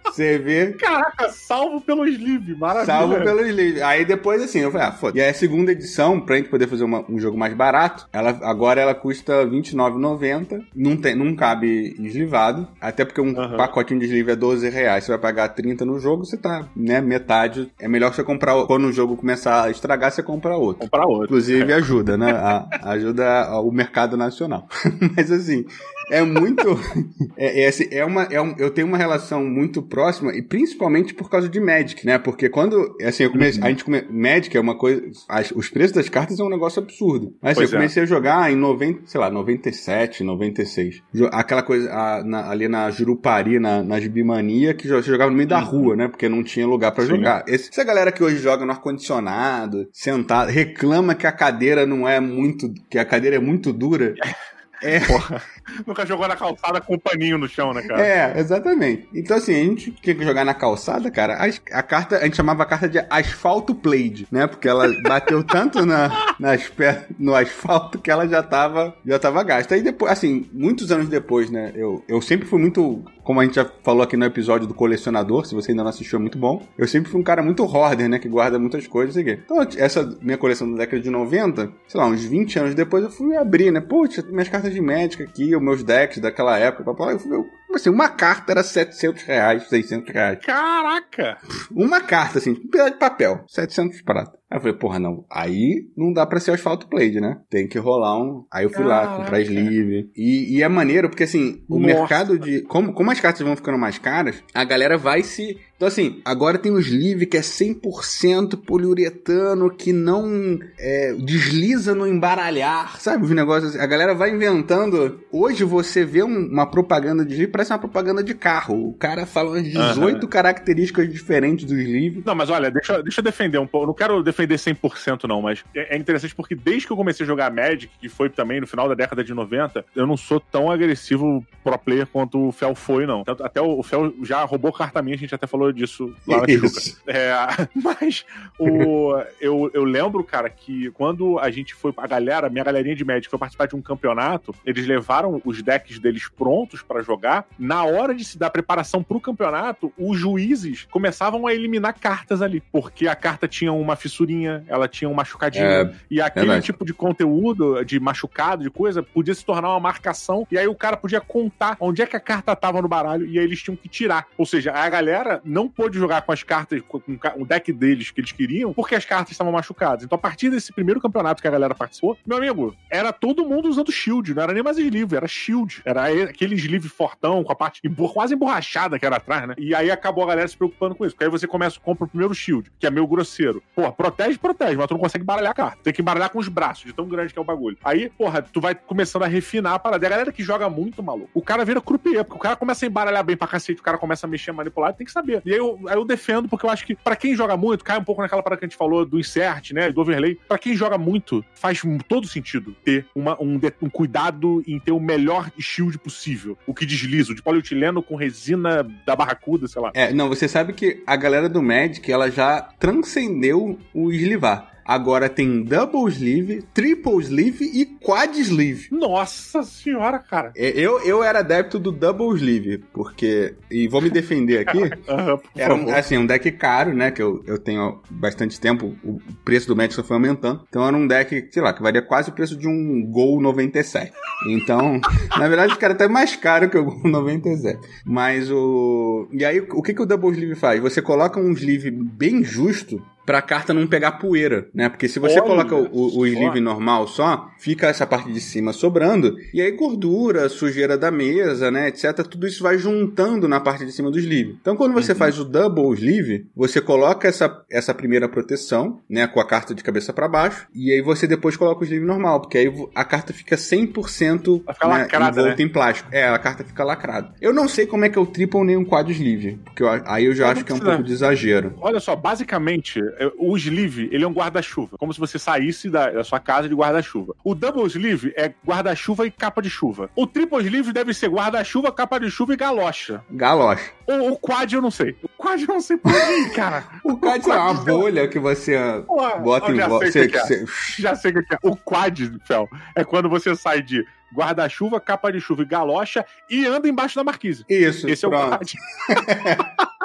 Você vê. Caraca, salvo pelo sleeve, maravilha. Salvo pelo sleeve. Aí depois, assim, eu falei, ah, foda. E aí a segunda edição, pra gente poder fazer uma, um jogo mais barato, ela, agora ela custa R$29,90. Não, tem, não cabe eslivado. Até porque um uhum. pacotinho de sleeve é 12 reais. Você vai pagar 30 no jogo, você tá, né, metade. É melhor você comprar. Quando o jogo começar a estragar, você compra outro. Comprar outro. Inclusive ajuda, né? A, ajuda o mercado nacional. [LAUGHS] Mas assim, é muito. [LAUGHS] É, é, assim, é uma, é um, eu tenho uma relação muito próxima, e principalmente por causa de Magic, né? Porque quando. Assim, eu comecei, uhum. a gente come, Magic é uma coisa. As, os preços das cartas é um negócio absurdo. Mas assim, eu é. comecei a jogar em 90, sei lá, 97, 96. Aquela coisa a, na, ali na Jurupari, na, na Gibimania, que você jogava no meio da uhum. rua, né? Porque não tinha lugar para jogar. Esse, essa galera que hoje joga no ar-condicionado, sentado, reclama que a cadeira não é muito. que a cadeira é muito dura. [LAUGHS] É. [LAUGHS] Porra. Nunca jogou na calçada com um paninho no chão, né, cara? É, exatamente. Então, assim, a gente tinha que jogar na calçada, cara. A, a carta, a gente chamava a carta de asfalto played, né? Porque ela bateu [LAUGHS] tanto na, nas no asfalto que ela já tava, já tava gasta. Aí depois, assim, muitos anos depois, né? Eu, eu sempre fui muito como a gente já falou aqui no episódio do colecionador, se você ainda não assistiu, é muito bom. Eu sempre fui um cara muito hoarder, né? Que guarda muitas coisas e Então, essa minha coleção da década de 90, sei lá, uns 20 anos depois, eu fui abrir, né? Putz, minhas cartas de médica aqui, os meus decks daquela época, papai. Eu fui, assim, uma carta era 700 reais, 600 reais. Caraca! Uma carta, assim, um pedaço de papel, 700 prata. Aí eu falei, porra, não, aí não dá pra ser asfalto plate, né? Tem que rolar um. Aí eu fui Caraca. lá comprar sleeve. E, e é maneiro, porque assim, o Nossa. mercado de. Como, como as cartas vão ficando mais caras, a galera vai se então, assim, agora tem o sleeve que é 100% poliuretano, que não é, desliza no embaralhar, sabe? Os negócios assim. A galera vai inventando. Hoje você vê um, uma propaganda de sleeve, parece uma propaganda de carro. O cara fala umas 18 uhum. características diferentes do sleeve. Não, mas olha, deixa, deixa eu defender um pouco. Não quero defender 100% não, mas é, é interessante porque desde que eu comecei a jogar Magic, que foi também no final da década de 90, eu não sou tão agressivo pro player quanto o Fel foi, não. Até o Fel já roubou carta minha, a gente até falou falou disso lá na Tijuca. É, [LAUGHS] mas o, eu, eu lembro, cara, que quando a gente foi, a galera, minha galerinha de médico foi participar de um campeonato, eles levaram os decks deles prontos para jogar. Na hora de se dar preparação pro campeonato, os juízes começavam a eliminar cartas ali, porque a carta tinha uma fissurinha, ela tinha um machucadinho, é, e aquele é tipo de conteúdo, de machucado, de coisa, podia se tornar uma marcação, e aí o cara podia contar onde é que a carta tava no baralho, e aí eles tinham que tirar. Ou seja, a galera não pôde jogar com as cartas, com o deck deles que eles queriam, porque as cartas estavam machucadas. Então, a partir desse primeiro campeonato que a galera participou, meu amigo, era todo mundo usando shield, não era nem mais sleeve, era shield. Era aquele sleeve fortão, com a parte quase emborrachada que era atrás, né? E aí acabou a galera se preocupando com isso. Porque aí você começa, compra o primeiro shield, que é meio grosseiro. Pô, protege, protege, mas tu não consegue baralhar a carta. Tem que embaralhar com os braços, de tão grande que é o bagulho. Aí, porra, tu vai começando a refinar a parada. A galera que joga muito maluco. O cara vira croupier, porque o cara começa a embaralhar bem pra cacete, o cara começa a mexer, manipular, tem que saber E aí eu, aí eu defendo, porque eu acho que para quem joga muito, cai um pouco naquela parada que a gente falou do insert, né? Do overlay. Para quem joga muito, faz todo sentido ter uma, um, um cuidado em ter o melhor shield possível. O que desliza, o de polietileno com resina da barracuda, sei lá. É, não, você sabe que a galera do Magic, ela já transcendeu o eslivar. Agora tem double sleeve, triple sleeve e quad sleeve. Nossa senhora, cara. É, eu, eu era adepto do double sleeve, porque. E vou me defender aqui. [LAUGHS] uhum, era um, assim, um deck caro, né? Que eu, eu tenho bastante tempo. O preço do Magic só foi aumentando. Então era um deck, sei lá, que valia quase o preço de um Gol 97. Então, [LAUGHS] na verdade, o cara até mais caro que o Gol 97. Mas o. E aí, o que, que o double sleeve faz? Você coloca um sleeve bem justo pra carta não pegar poeira, né? Porque se você Olha, coloca o, o sleeve normal só, fica essa parte de cima sobrando, e aí gordura, sujeira da mesa, né, etc, tudo isso vai juntando na parte de cima do sleeve. Então quando você uhum. faz o double sleeve, você coloca essa, essa primeira proteção, né, com a carta de cabeça para baixo, e aí você depois coloca o sleeve normal, porque aí a carta fica 100% fica né, lacrada, envolta né? em plástico. É, a carta fica lacrada. Eu não sei como é que é o triple nem um quad sleeve, porque eu, aí eu já eu acho que é um pouco de exagero. Olha só, basicamente, é, o sleeve, ele é um guarda-chuva. Como se você saísse da, da sua casa de guarda-chuva. O double sleeve é guarda-chuva e capa de chuva. O triple sleeve deve ser guarda-chuva, capa de chuva e galocha. Galocha. O, o quad eu não sei. O quad eu não sei por aí, cara. o quad, o quad é uma bolha que você Pô, bota em volta. É. Já sei o que é. O quad, Fel, é quando você sai de guarda-chuva, capa de chuva e galocha e anda embaixo da marquise. Isso, Esse pronto. é o quad. [LAUGHS]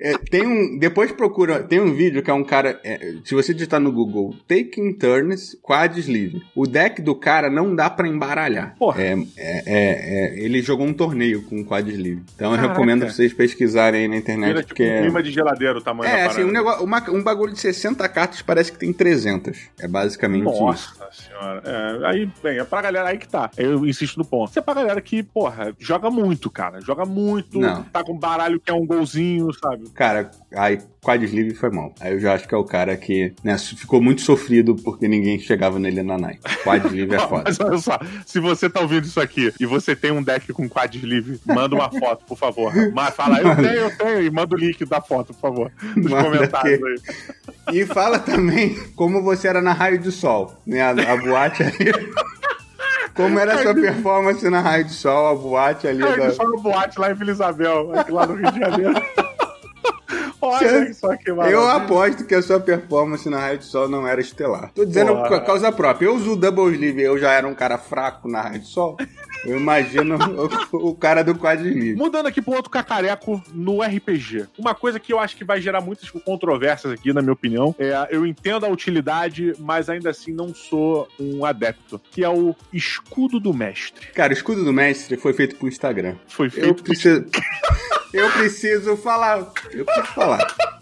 É, tem um. Depois procura. Tem um vídeo que é um cara. É, se você digitar no Google Taking Turns Quad Sleeve. O deck do cara não dá para embaralhar. Porra. É, é, é, ele jogou um torneio com Quad Sleeve. Então Caraca. eu recomendo vocês pesquisarem aí na internet. Vira, porque tipo, um clima de geladeiro o tamanho É, assim, um, negócio, uma, um bagulho de 60 cartas parece que tem 300. É basicamente Nossa isso. Nossa senhora. É, aí, bem, é pra galera aí que tá. Eu insisto no ponto. Isso é pra galera que, porra, joga muito, cara. Joga muito. Não. Tá com baralho que é um golzinho, sabe? Cara, aí quad sleeve foi mal. Aí eu já acho que é o cara que né, ficou muito sofrido porque ninguém chegava nele na Nike. Quad sleeve é [LAUGHS] foda. Mas olha só, se você tá ouvindo isso aqui e você tem um deck com quad sleeve, manda uma foto, por favor. Mas fala, eu tenho, eu tenho, e manda o link da foto, por favor, nos manda comentários aqui. aí. E fala também como você era na raio de sol, né? A, a boate ali. Como era a sua performance na Raio de Sol, a boate ali? Raio da... de Sol, a boate lá em Vila Isabel, aqui lá no Rio de Janeiro. Olha só que. Eu aposto que a sua performance na Raio Sol não era estelar. Tô dizendo por causa própria. Eu uso o Double Sleeve, eu já era um cara fraco na Raio Sol. Eu imagino o, o, cara do quadrinho. Mudando aqui pro outro cacareco no RPG. Uma coisa que eu acho que vai gerar muitas controvérsias aqui, na minha opinião, é eu entendo a utilidade, mas ainda assim não sou um adepto, que é o escudo do mestre. Cara, o escudo do mestre foi feito pro Instagram. Foi feito eu preciso... [LAUGHS] eu preciso falar. Eu preciso falar.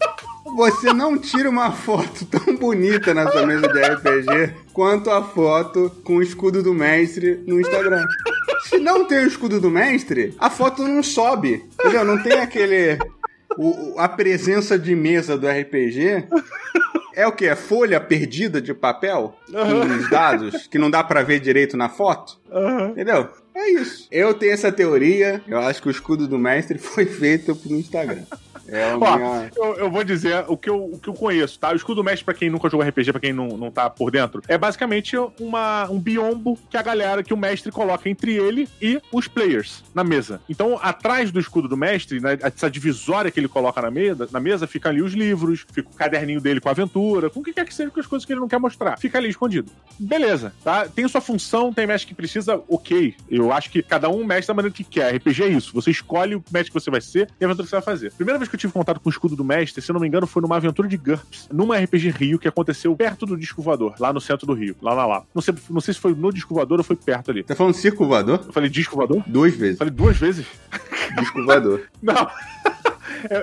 Você não tira uma foto tão bonita na sua mesa de RPG quanto a foto com o escudo do mestre no Instagram. Se não tem o escudo do mestre, a foto não sobe. Entendeu? Não tem aquele. O, a presença de mesa do RPG é o que? É folha perdida de papel? Uhum. Com os dados que não dá para ver direito na foto? Uhum. Entendeu? É isso. Eu tenho essa teoria. Eu acho que o escudo do mestre foi feito pro Instagram. É Ó, minha... eu, eu, vou dizer o que eu, o que eu conheço, tá? O escudo mestre, pra quem nunca jogou RPG, pra quem não, não tá por dentro, é basicamente uma, um biombo que a galera, que o mestre coloca entre ele e os players na mesa. Então, atrás do escudo do mestre, né, essa divisória que ele coloca na mesa, na mesa, fica ali os livros, fica o caderninho dele com a aventura, com o que quer que seja, com as coisas que ele não quer mostrar. Fica ali escondido. Beleza, tá? Tem sua função, tem mestre que precisa, ok. Eu acho que cada um mestre da maneira que quer. RPG é isso. Você escolhe o mestre que você vai ser e a aventura que você vai fazer. Primeira vez que eu tive contato com o escudo do mestre, se não me engano, foi numa aventura de GURPS, numa RPG Rio que aconteceu perto do Disco Voador, lá no centro do Rio, lá na lá. Não sei, não sei se foi no Disco Voador ou foi perto ali. Tá falando Circo Voador? Eu falei Disco Voador? Duas vezes. falei duas vezes? Disco Voador. [LAUGHS] não.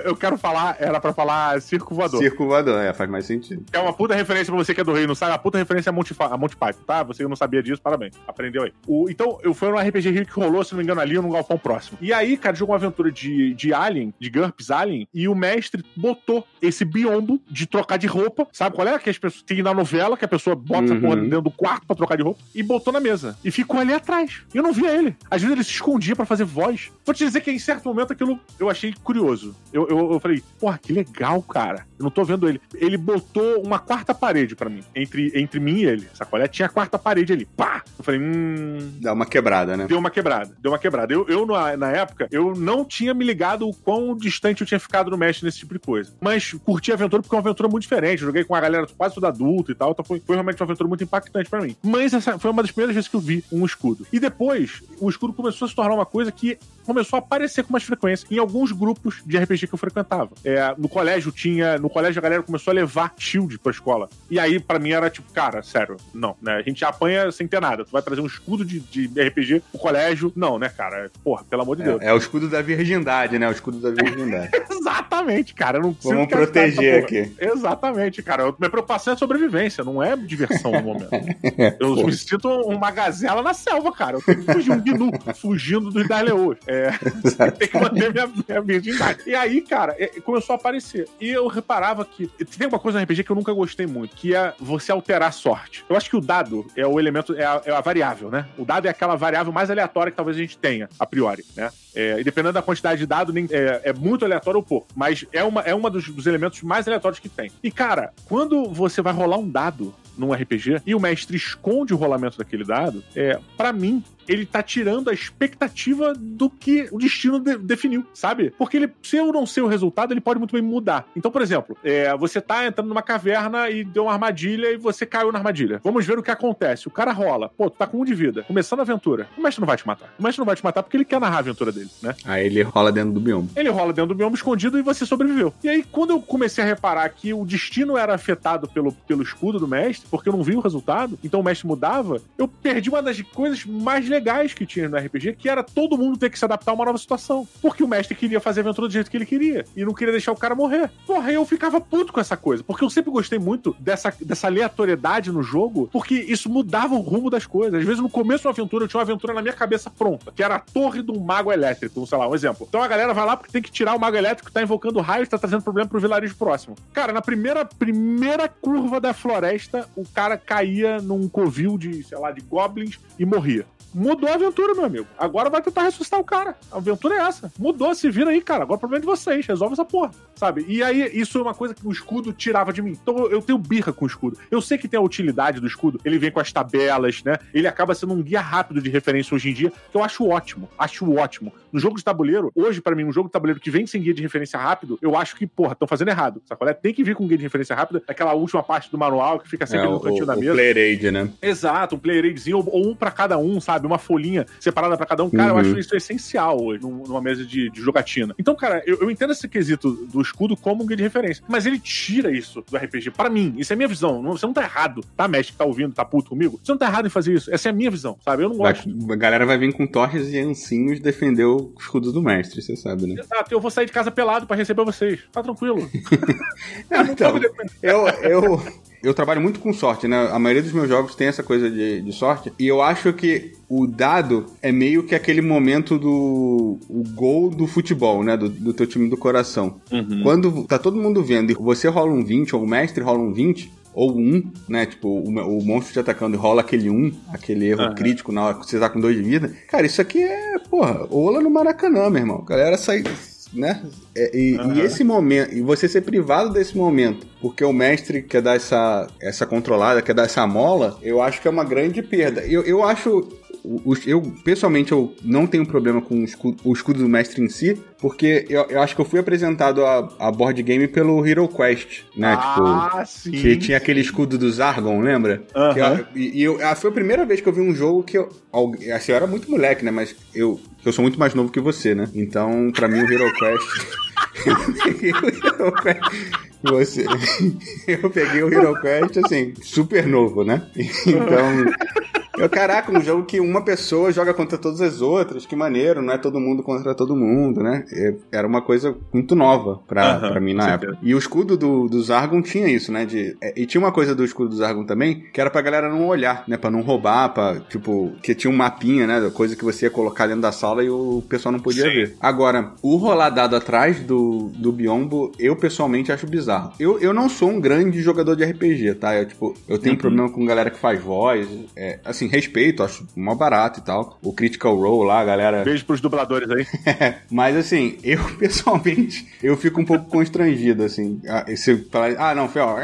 Eu, quero falar, era pra falar Circo Voador. Circo Voador, é, faz mais sentido. É uma puta referência pra você que é do Rio, não sabe? A puta referência é Monty, a Monty Python, tá? Você que não sabia disso, parabéns. Aprendeu aí. O, então, eu fui no RPG Rio que rolou, se não me engano, ali num galpão próximo. E aí, cara, jogou uma aventura de, de Alien, de GURPS Alien, e o mestre botou esse biombo de trocar de roupa, sabe qual é? Que as pessoas tem na novela, que a pessoa bota uhum. essa porra dentro do quarto pra trocar de roupa, e botou na mesa. E ficou ali atrás. Eu não via ele. Às vezes ele se escondia para fazer voz. Vou te dizer que em certo momento aquilo eu achei curioso. Eu, eu, eu falei, porra, que legal, cara. Eu não tô vendo ele. Ele botou uma quarta parede para mim, entre, entre mim e ele. Sacolé tinha a quarta parede ali. Pá! Eu falei, hum. Dá uma quebrada, né? Deu uma quebrada, deu uma quebrada. Eu, eu na, na época, eu não tinha me ligado o quão distante eu tinha ficado no mestre nesse tipo de coisa. Mas curti a aventura porque é uma aventura muito diferente. Eu joguei com a galera quase toda adulta e tal. Então foi, foi realmente uma aventura muito impactante para mim. Mas essa foi uma das primeiras vezes que eu vi um escudo. E depois, o escudo começou a se tornar uma coisa que começou a aparecer com mais frequência em alguns grupos de RPG que eu frequentava. É, no colégio tinha. No colégio a galera começou a levar shield pra escola. E aí, para mim, era tipo, cara, sério, não, né? A gente apanha sem ter nada. Tu vai trazer um escudo de, de RPG pro colégio. Não, né, cara? Porra, pelo amor de é, Deus. É, o escudo da virgindade, né? O escudo da virgindade. [LAUGHS] Exatamente, cara. Eu não Vamos proteger aqui. Exatamente, cara. Minha preocupação é sobrevivência, não é diversão no momento. [LAUGHS] eu me sinto uma gazela na selva, cara. Eu tenho que fugir um gnu fugindo dos das leoas. É, [LAUGHS] tem que manter minha, minha virgindade. E aí, cara, é, começou a aparecer. E eu reparava que tem uma coisa no RPG que eu nunca gostei muito, que é você alterar a sorte. Eu acho que o dado é o elemento, é a, é a variável, né? O dado é aquela variável mais aleatória que talvez a gente tenha, a priori, né? É, e dependendo da quantidade de dado, nem, é, é, muito aleatório ou pouco. Mas é uma, é uma dos, dos elementos mais aleatórios que tem. E, cara, quando você vai rolar um dado num RPG e o mestre esconde o rolamento daquele dado, é, para mim, ele tá tirando a expectativa do que o destino de definiu, sabe? Porque ele, se eu não sei o resultado, ele pode muito bem mudar. Então, por exemplo, é, você tá entrando numa caverna e deu uma armadilha e você caiu na armadilha. Vamos ver o que acontece. O cara rola. Pô, tu tá com um de vida. Começando a aventura. O mestre não vai te matar. O mestre não vai te matar porque ele quer narrar a aventura dele, né? Aí ele rola dentro do bioma. Ele rola dentro do bioma escondido e você sobreviveu. E aí, quando eu comecei a reparar que o destino era afetado pelo, pelo escudo do mestre, porque eu não vi o resultado, então o mestre mudava, eu perdi uma das coisas mais legais que tinha no RPG, que era todo mundo ter que se adaptar a uma nova situação. Porque o mestre queria fazer a aventura do jeito que ele queria. E não queria deixar o cara morrer. Porra, eu ficava puto com essa coisa. Porque eu sempre gostei muito dessa, dessa aleatoriedade no jogo, porque isso mudava o rumo das coisas. Às vezes, no começo da aventura, eu tinha uma aventura na minha cabeça pronta, que era a torre de um mago elétrico, sei lá, um exemplo. Então a galera vai lá porque tem que tirar o mago elétrico, tá invocando raios, tá trazendo problema pro vilarejo próximo. Cara, na primeira, primeira curva da floresta, o cara caía num covil de, sei lá, de goblins e morria mudou a aventura, meu amigo. Agora vai tentar ressuscitar o cara. A aventura é essa. Mudou, se vira aí, cara. Agora o problema é de vocês. Resolve essa porra. Sabe? E aí, isso é uma coisa que o escudo tirava de mim. Então eu tenho birra com o escudo. Eu sei que tem a utilidade do escudo. Ele vem com as tabelas, né? Ele acaba sendo um guia rápido de referência hoje em dia, que eu acho ótimo. Acho ótimo. No jogo de tabuleiro, hoje, para mim, um jogo de tabuleiro que vem sem guia de referência rápido, eu acho que, porra, estão fazendo errado. Sacolé? Tem que vir com guia de referência rápida, aquela última parte do manual que fica sempre é, no cantinho o, da mesa. O player aid, né? Exato, um player aidzinho, ou, ou um para cada um, sabe? Uma folhinha separada para cada um. Cara, uhum. eu acho isso essencial hoje, numa mesa de, de jogatina. Então, cara, eu, eu, entendo esse quesito do escudo como um guia de referência, mas ele tira isso do RPG. Para mim, isso é minha visão. Você não tá errado, tá, mestre, que tá ouvindo, tá puto comigo? Você não tá errado em fazer isso. Essa é a minha visão, sabe? Eu não gosto. A galera vai vir com torres e ancinhos defender o escudo do mestre, você sabe, né? Exato, eu vou sair de casa pelado para receber vocês. Tá tranquilo. [LAUGHS] não, então, eu, eu, eu trabalho muito com sorte, né? A maioria dos meus jogos tem essa coisa de, de sorte. E eu acho que o dado é meio que aquele momento do o gol do futebol, né? Do, do teu time do coração. Uhum. Quando tá todo mundo vendo e você rola um 20, ou o mestre rola um 20, ou um, né? Tipo, o, o monstro te atacando e rola aquele um, aquele erro uhum. crítico na hora que você tá com dois de vida. Cara, isso aqui é, porra, ola no Maracanã, meu irmão. A galera sai né? É, e, uhum. e, esse momento, e você ser privado desse momento, porque o mestre quer dar essa, essa controlada, quer dar essa mola, eu acho que é uma grande perda. Eu, eu acho eu, pessoalmente, eu não tenho problema com o escudo, o escudo, do mestre em si, porque eu, eu, acho que eu fui apresentado a, a board game pelo Hero Quest, né? Ah, tipo, sim. Que tinha aquele escudo do Zargon, lembra? Uhum. e eu, foi a primeira vez que eu vi um jogo que eu. Assim, eu era muito moleque, né? Mas eu, eu sou muito mais novo que você, né? Então, pra mim, o Hero Quest. eu peguei o Hero Quest. Você... eu peguei o Hero Quest, assim, super novo, né? Então. Eu, caraca, um jogo que uma pessoa joga contra todas as outras, que maneiro, não é todo mundo contra todo mundo, né? Era uma coisa muito nova pra, uhum, pra mim na época. E o escudo do, do Zargon tinha isso, né? De, é, e tinha uma coisa do escudo do Zargon também, que era pra galera não olhar, né? Pra não roubar, pra, tipo, que tinha um mapinha, né? Coisa que você ia colocar dentro da sala e o pessoal não podia Sim. ver. Agora, o rolar dado atrás do, do Biombo, eu pessoalmente acho bizarro. Eu, eu não sou um grande jogador de RPG, tá? Eu, tipo, eu tenho uhum. problema com galera que faz voz. É, assim, assim, respeito, acho mó barato e tal. O Critical Role lá, galera. Beijo pros dubladores aí. [LAUGHS] Mas assim, eu [LAUGHS] pessoalmente, eu fico um pouco constrangido, assim. Se falar, ah, não, Fel,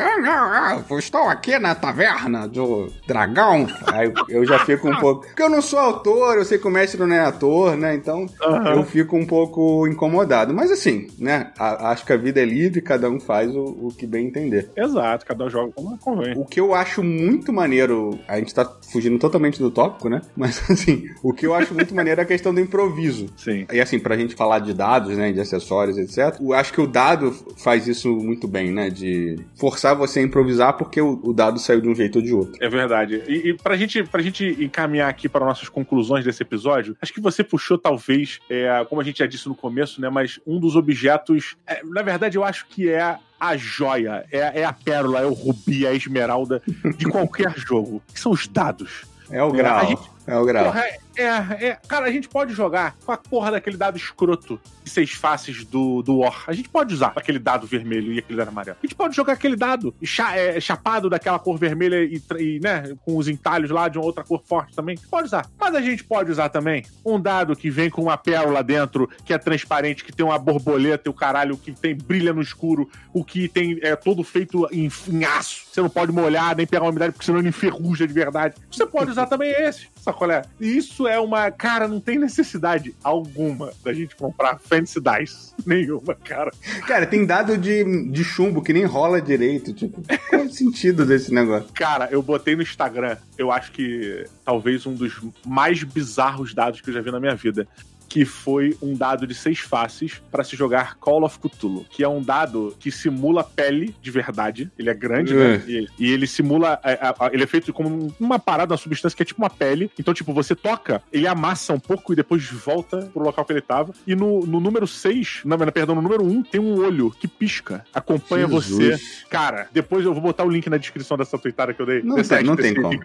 eu estou aqui na taverna do dragão. Aí eu já fico um pouco. Porque eu não sou autor, eu sei que o mestre não é ator, né? Então uhum. eu fico um pouco incomodado. Mas assim, né? acho que a vida é livre, cada um faz o, o que bem entender. Exato, cada um joga como convém. O que eu acho muito maneiro, a gente tá fugindo totalmente do tópico, né? [LAUGHS] Mas assim, o que eu acho muito maneiro é a questão do improviso. Sim. E assim, pra gente falar de dados, né? De acessórios, etc. Eu acho que o dado faz isso muito bem, né? De forçar você a improvisar porque o, o dado saiu de um jeito ou de outro. É verdade. E, e pra, gente, pra gente encaminhar aqui para nossas conclusões desse episódio, acho que você puxou, talvez, é, como a gente já disse no começo, né? Mas um dos objetos. É, na verdade, eu acho que é a joia, é, é, a pérola, é o rubi, é a esmeralda de qualquer jogo, que são os dados. É o grau. Gente, é o grau. Porra, é, é, cara, a gente pode jogar com a porra daquele dado escroto de seis faces do, do War. A gente pode usar aquele dado vermelho e aquele dado amarelo. A gente pode jogar aquele dado cha, é, chapado daquela cor vermelha e, e, né, com os entalhos lá de uma outra cor forte também. Pode usar. Mas a gente pode usar também um dado que vem com uma pérola dentro, que é transparente, que tem uma borboleta e o caralho, que tem brilha no escuro, o que tem é todo feito em, em aço. Você não pode molhar nem pegar umidade, porque senão ele enferruja de verdade. Você pode usar também esse. Sacolé? Isso é uma. Cara, não tem necessidade alguma da gente comprar Fancy Dice. [LAUGHS] Nenhuma, cara. Cara, tem dado de, de chumbo que nem rola direito. Tipo, qual é o sentido desse negócio? Cara, eu botei no Instagram, eu acho que talvez um dos mais bizarros dados que eu já vi na minha vida que foi um dado de seis faces para se jogar Call of Cthulhu, que é um dado que simula pele de verdade. Ele é grande, né? é. né? E, e, ele simula. É, é, ele é feito como uma parada, uma substância que é tipo uma pele. Então, tipo, você toca, ele amassa um pouco e depois volta pro local que ele tava. E no, no número 6, não, perdão, no número 1, um, tem um olho que pisca, acompanha Jesus. você. Cara, depois eu vou botar o link na descrição dessa tweetada que eu dei. Não tem, não tem como.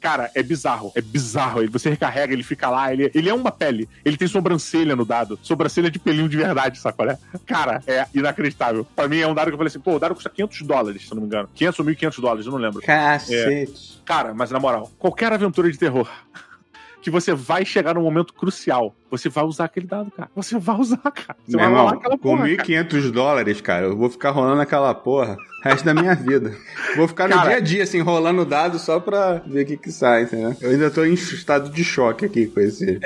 Cara, é bizarro. É bizarro. Você recarrega, ele fica lá, ele, ele é uma pele. Ele tem sombra sobrancelha no dado. Sobrancelha de pelinho de verdade, sacolé? Cara, é inacreditável. Pra mim é um dado que eu falei assim, pô, o dado custa 500 dólares, se eu não me engano. 500 ou 1.500 dólares, eu não lembro. Cacete. É, cara, mas na moral, qualquer aventura de terror [LAUGHS] que você vai chegar num momento crucial. Você vai usar aquele dado, cara. Você vai usar, cara. Você Meu vai irmão, aquela porra. Com 1.500 dólares, cara, eu vou ficar rolando aquela porra o resto da minha vida. Vou ficar no cara, dia a dia, assim, rolando dado só pra ver o que que sai, entendeu? Eu ainda tô em estado de choque aqui com esse.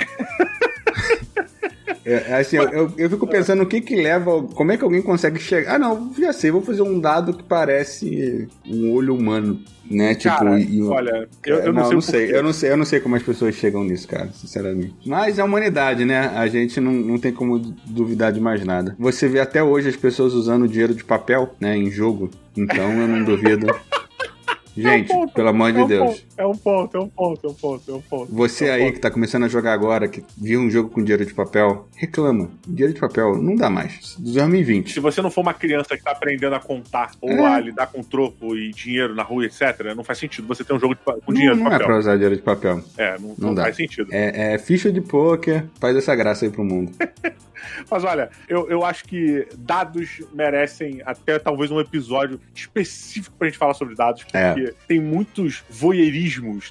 É, é, assim, eu, eu, eu, fico pensando o que que leva. Como é que alguém consegue chegar. Ah, não, já sei, vou fazer um dado que parece um olho humano, né? Tipo, cara, e, olha, eu, eu não, não, sei. Não sei eu não sei, eu não sei como as pessoas chegam nisso, cara, sinceramente. Mas é a humanidade, né? A gente não, não tem como duvidar de mais nada. Você vê até hoje as pessoas usando dinheiro de papel, né, em jogo. Então eu não duvido. [LAUGHS] Gente, é pelo amor de é Deus. É um ponto, é um ponto, é um ponto, é um ponto. Você é um aí ponto. que tá começando a jogar agora, que viu um jogo com dinheiro de papel, reclama. Dinheiro de papel não dá mais. 2020. Se você não for uma criança que tá aprendendo a contar ou é. a lidar com troco e dinheiro na rua, etc., não faz sentido você ter um jogo de, com dinheiro não, de papel. Não é pra usar dinheiro de papel. É, não, não, não faz sentido. É, é ficha de poker, faz essa graça aí pro mundo. [LAUGHS] Mas olha, eu, eu acho que dados merecem até talvez um episódio específico pra gente falar sobre dados, é. porque é. tem muitos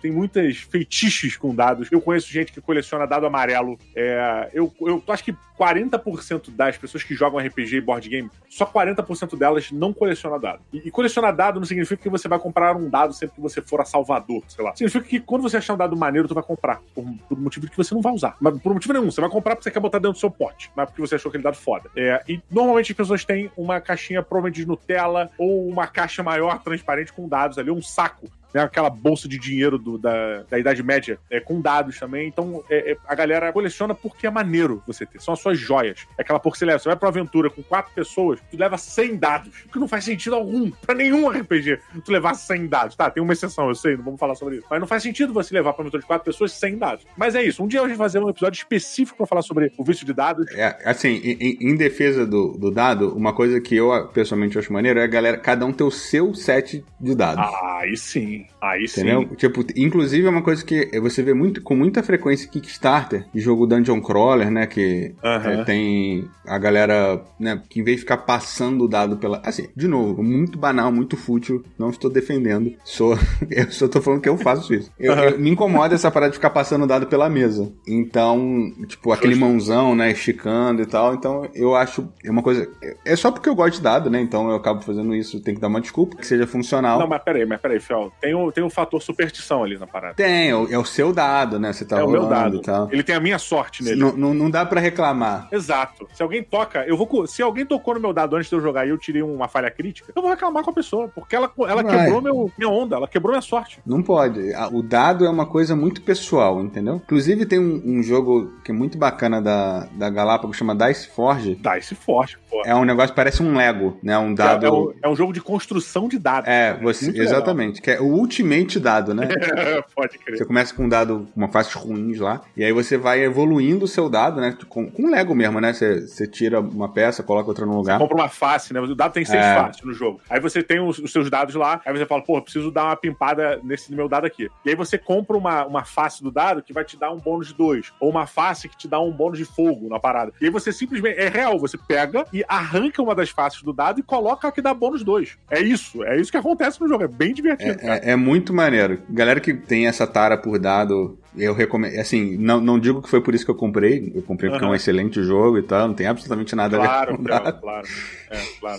tem muitas feitiços com dados. Eu conheço gente que coleciona dado amarelo. É, eu, eu acho que 40% das pessoas que jogam RPG e board game, só 40% delas não colecionam dado. E, e, colecionar dado não significa que você vai comprar um dado sempre que você for a Salvador, sei lá. Significa que quando você achar um dado maneiro, tu vai comprar. Por, por motivo que você não vai usar. Mas por motivo nenhum. Você vai comprar porque você quer botar dentro do seu pote. Mas porque você achou aquele dado foda. É, e normalmente as pessoas têm uma caixinha provavelmente de Nutella ou uma caixa maior, transparente, com dados ali, um saco né, aquela bolsa de dinheiro do, da, da Idade Média, é, com dados também. Então, é, é, a galera coleciona porque é maneiro você ter. São as suas joias. É aquela porra que você leva. Você vai pra aventura com quatro pessoas, tu leva 100 dados. Que não faz sentido algum pra nenhum RPG tu levar 100 dados. Tá, tem uma exceção, eu sei, não vamos falar sobre isso. Mas não faz sentido você levar pra aventura de quatro pessoas 100 dados. Mas é isso. Um dia a gente vai fazer um episódio específico pra falar sobre o vício de dados. É, assim, em, em defesa do, do, dado, uma coisa que eu pessoalmente acho maneiro é a galera, cada um ter o seu set de dados. Ah, aí sim. Aí Entendeu? sim. Tipo, inclusive é uma coisa que você vê muito, com muita frequência Kickstarter, de jogo Dungeon Crawler, né? Que Aham. é, tem a galera, né? Que em vez de ficar passando o dado pela. Assim, de novo, muito banal, muito fútil. Não estou defendendo. Sou. [LAUGHS] Eu só tô falando que eu faço isso. Eu, Aham. eu- me incomoda essa parada de ficar passando o dado pela mesa. Então, tipo, aquele mãozão, né? Esticando e tal. Então, eu acho. É uma coisa. É só porque eu gosto de dado, né? Então eu acabo fazendo isso. Tem que dar uma desculpa, que seja funcional. Não, mas peraí, mas peraí, Fiel. Tem o, tem o fator superstição ali na parada. Tem, é o, é seu dado, né? Você tá é o meu rolando dado. tal. Ele tem a minha sorte nele. Não, não, não dá pra reclamar. Exato. Se alguém toca, eu vou. Se alguém tocou no meu dado antes de eu jogar e eu tirei uma falha crítica, eu vou reclamar com a pessoa. Porque ela, ela Vai. quebrou meu, minha onda, ela quebrou minha sorte. Não pode. O dado é uma coisa muito pessoal, entendeu? Inclusive tem um, um jogo que é muito bacana da, da Galápagos, chama Dice Forge. Dá esse forte, pô. É um negócio que parece um Lego, né? Um É, dado... é um, é um jogo de construção de dados. É, você, exatamente. Que é o Ultimate dado, né? [LAUGHS] Pode crer. Você começa com um dado, uma faces ruins lá, e aí você vai evoluindo o seu dado, né? Com, com Lego mesmo, né? Você, você tira uma peça, coloca outra no lugar. compra uma face, né? O dado tem seis É. faces no jogo. Aí você tem os, os seus dados lá, aí você fala, pô, preciso dar uma pimpada nesse meu dado aqui. E aí você compra uma, uma face do dado que vai te dar um bônus de dois. Ou uma face que te dá um bônus de fogo na parada. E aí você simplesmente. É real, você pega e arranca uma das faces do dado e coloca a que dá bônus dois. É isso. É isso que acontece no jogo. É bem divertido, cara. É, é muito maneiro. Galera que tem essa tara por dado, eu recomendo. Assim, não, não digo que foi por isso que eu comprei. Eu comprei porque é um excelente jogo e tal. Não tem absolutamente nada a Claro, ver com claro, claro. É, [LAUGHS] claro.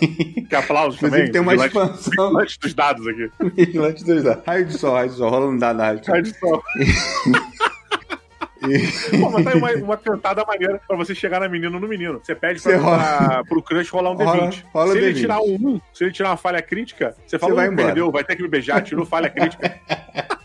Que aplausos Inclusive também. tem uma Vigilante- expansão. vigilante dos dados aqui. [LAUGHS] Vigilante dos dados. Raio de sol, raio de sol. Rola um dado, raio de sol. Cai de sol. [LAUGHS] Pô, mas tá aí uma, [LAUGHS] uma cantada maneira pra você chegar na menina ou no menino. Você pede pra, rola. pro crush rolar um Rola- D20. rola se um ele D20. tirar um 1, se ele tirar uma falha crítica, você fala, Você vai "Ih, embora." perdeu, vai ter que me beijar, tirou falha crítica. [LAUGHS]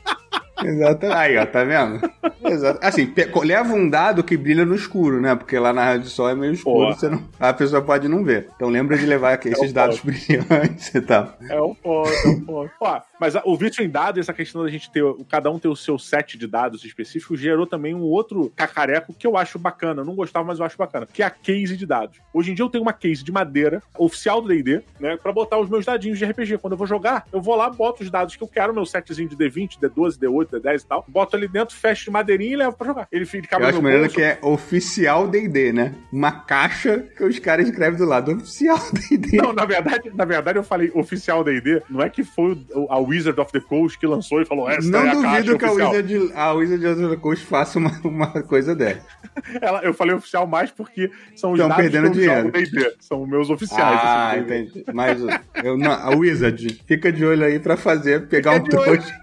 Exato. Aí, ó, tá vendo? Exato. Assim, leva um dado que brilha no escuro, né? Porque lá na rádio sol é meio escuro, você não, a pessoa pode não ver. Então lembra de levar aqui esses um dados [LAUGHS] brilhantes e tal. É um ponto, é um ponto. Ó, mas o vídeo em dados, essa questão da gente ter, cada um ter o seu set de dados específicos, gerou também um outro cacareco que eu acho bacana. Eu não gostava, mas eu acho bacana. Que é a case de dados. Hoje em dia eu tenho uma case de madeira, oficial do D&D, né? Pra botar os meus dadinhos de RPG. Quando eu vou jogar, eu vou lá, boto os dados que eu quero, meu setzinho de D20, D12, D8, D10 e tal. Boto ali dentro, fecho de madeirinha e levo pra jogar. Ele fica Eu acho maneiro que é oficial D&D, né? Uma caixa que os caras escrevem do lado. Oficial [LAUGHS] D&D. Não, na verdade, na verdade eu falei oficial D&D, não é que foi a Wizard of the Coast que lançou e falou essa Não é a caixa duvido que a oficial. Wizard, a Wizard of the Coast faça uma, uma coisa dessa. [LAUGHS] Ela, eu falei oficial mais porque são os Tão dados perdendo dinheiro. D&D. São meus oficiais. Ah, assim, entendi. [LAUGHS] Mas eu, não, a Wizard, fica de olho aí pra fazer, pegar Fica um trouxa. [LAUGHS]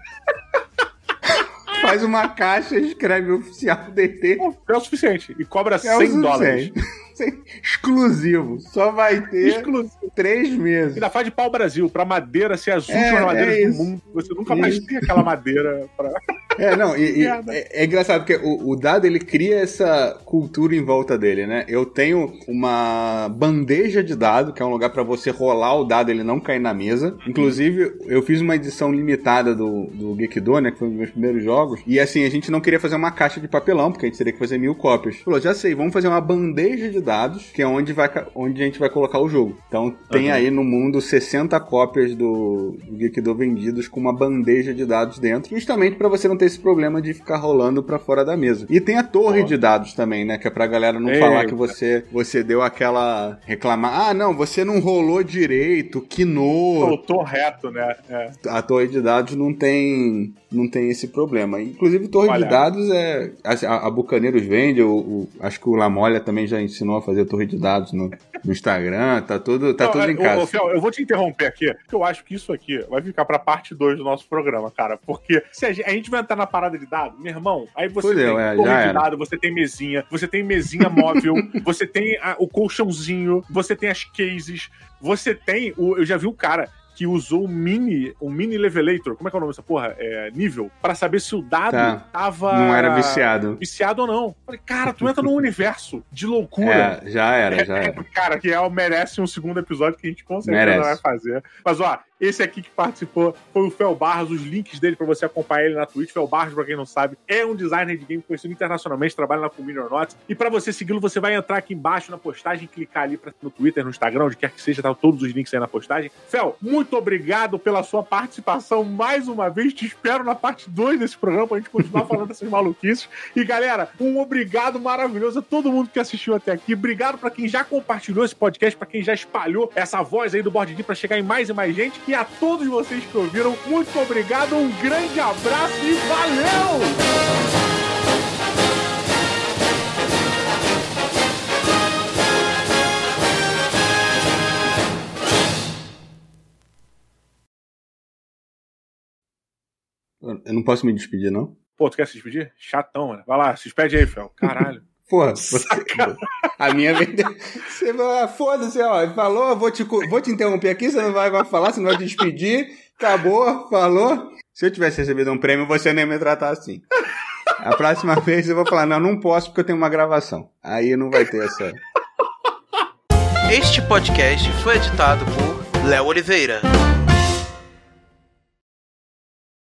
Faz uma caixa e escreve oficial DT. É o suficiente. E cobra É o 100 dólares. Suficiente. Exclusivo. Só vai ter Exclusivo. três meses. Ainda faz de pau Brasil, pra madeira ser as É, últimas é madeiras do isso. mundo. Você nunca mais Isso. tem aquela madeira pra. É, não, e, e é, é engraçado porque o, o dado ele cria essa cultura em volta dele, né? Eu tenho uma bandeja de dado, que é um lugar pra você rolar o dado ele não cair na mesa. Inclusive, eu fiz uma edição limitada do, do Gekido, né? Que foi um dos meus primeiros jogos. E assim, a gente não queria fazer uma caixa de papelão, porque a gente teria que fazer mil cópias. Falou, já sei, vamos fazer uma bandeja de dados, que é onde, vai, onde a gente vai colocar o jogo. Então tem Uhum. aí no mundo 60 cópias do, do Gekido vendidos com uma bandeja de dados dentro, justamente pra você não ter esse problema de ficar rolando pra fora da mesa. E tem a torre Pô. de dados também, né? Que é pra galera não Eita. falar que você, você deu aquela reclamar, ah, não, você não rolou direito, quinou. Voltou reto, né? É. A torre de dados não tem não tem esse problema. Inclusive, torre Olha. de dados é. A, a Bucaneiros vende, o, o- acho que o Lamolha também já ensinou a fazer torre de dados no, no Instagram, tá tudo, tá Não, tudo é, em casa. ô, Fiel, eu vou te interromper aqui, porque eu acho que isso aqui vai ficar pra parte 2 do nosso programa, cara. Porque se a gente, a gente vai entrar na parada de dado, meu irmão, aí você Fudeu, tem é, torre de era. dado, você tem mesinha, você tem mesinha móvel, [LAUGHS] você tem a- o colchãozinho, você tem as cases, você tem. O, eu já vi um cara que usou um mini, um mini levelator, como é que é o nome dessa porra? É, nível, pra saber se o dado Tá. tava. Não era viciado. Viciado ou não. Falei, cara, tu entra num universo de loucura. É, já era, já É, era. [LAUGHS] cara, que é, merece um segundo episódio que a gente com certeza Merece. vai fazer. Mas, ó, Esse aqui que participou foi o Fel Barros, os links dele para você acompanhar ele na Twitch. Fel Barros, pra quem não sabe, é um designer de game conhecido internacionalmente, trabalha na Community or Not. E para você segui-lo, você vai entrar aqui embaixo na postagem, clicar ali pra, no Twitter, no Instagram, onde quer que seja, tá todos os links aí na postagem. Fel, muito obrigado pela sua participação mais uma vez. Te espero na parte 2 desse programa pra gente continuar falando [LAUGHS] dessas maluquices. E galera, um obrigado maravilhoso a todo mundo que assistiu até aqui. Obrigado para quem já compartilhou esse podcast, para quem já espalhou essa voz aí do Board para chegar em mais e mais gente. E a todos vocês que ouviram, muito obrigado, um grande abraço e valeu! Eu não posso me despedir, não? Pô, tu quer se despedir? Chatão, mano. Vai lá, se despede aí, Fel. Caralho. Porra, [LAUGHS] você, a minha você vai, foda-se, ó, falou, vou te, vou te interromper aqui, você não vai, vai falar, você não vai te despedir, acabou, falou. Se eu tivesse recebido um prêmio, você nem ia me tratar assim. A próxima [LAUGHS] vez eu vou falar, não, não posso porque eu tenho uma gravação. Aí não vai ter essa. Este podcast foi editado por Léo Oliveira.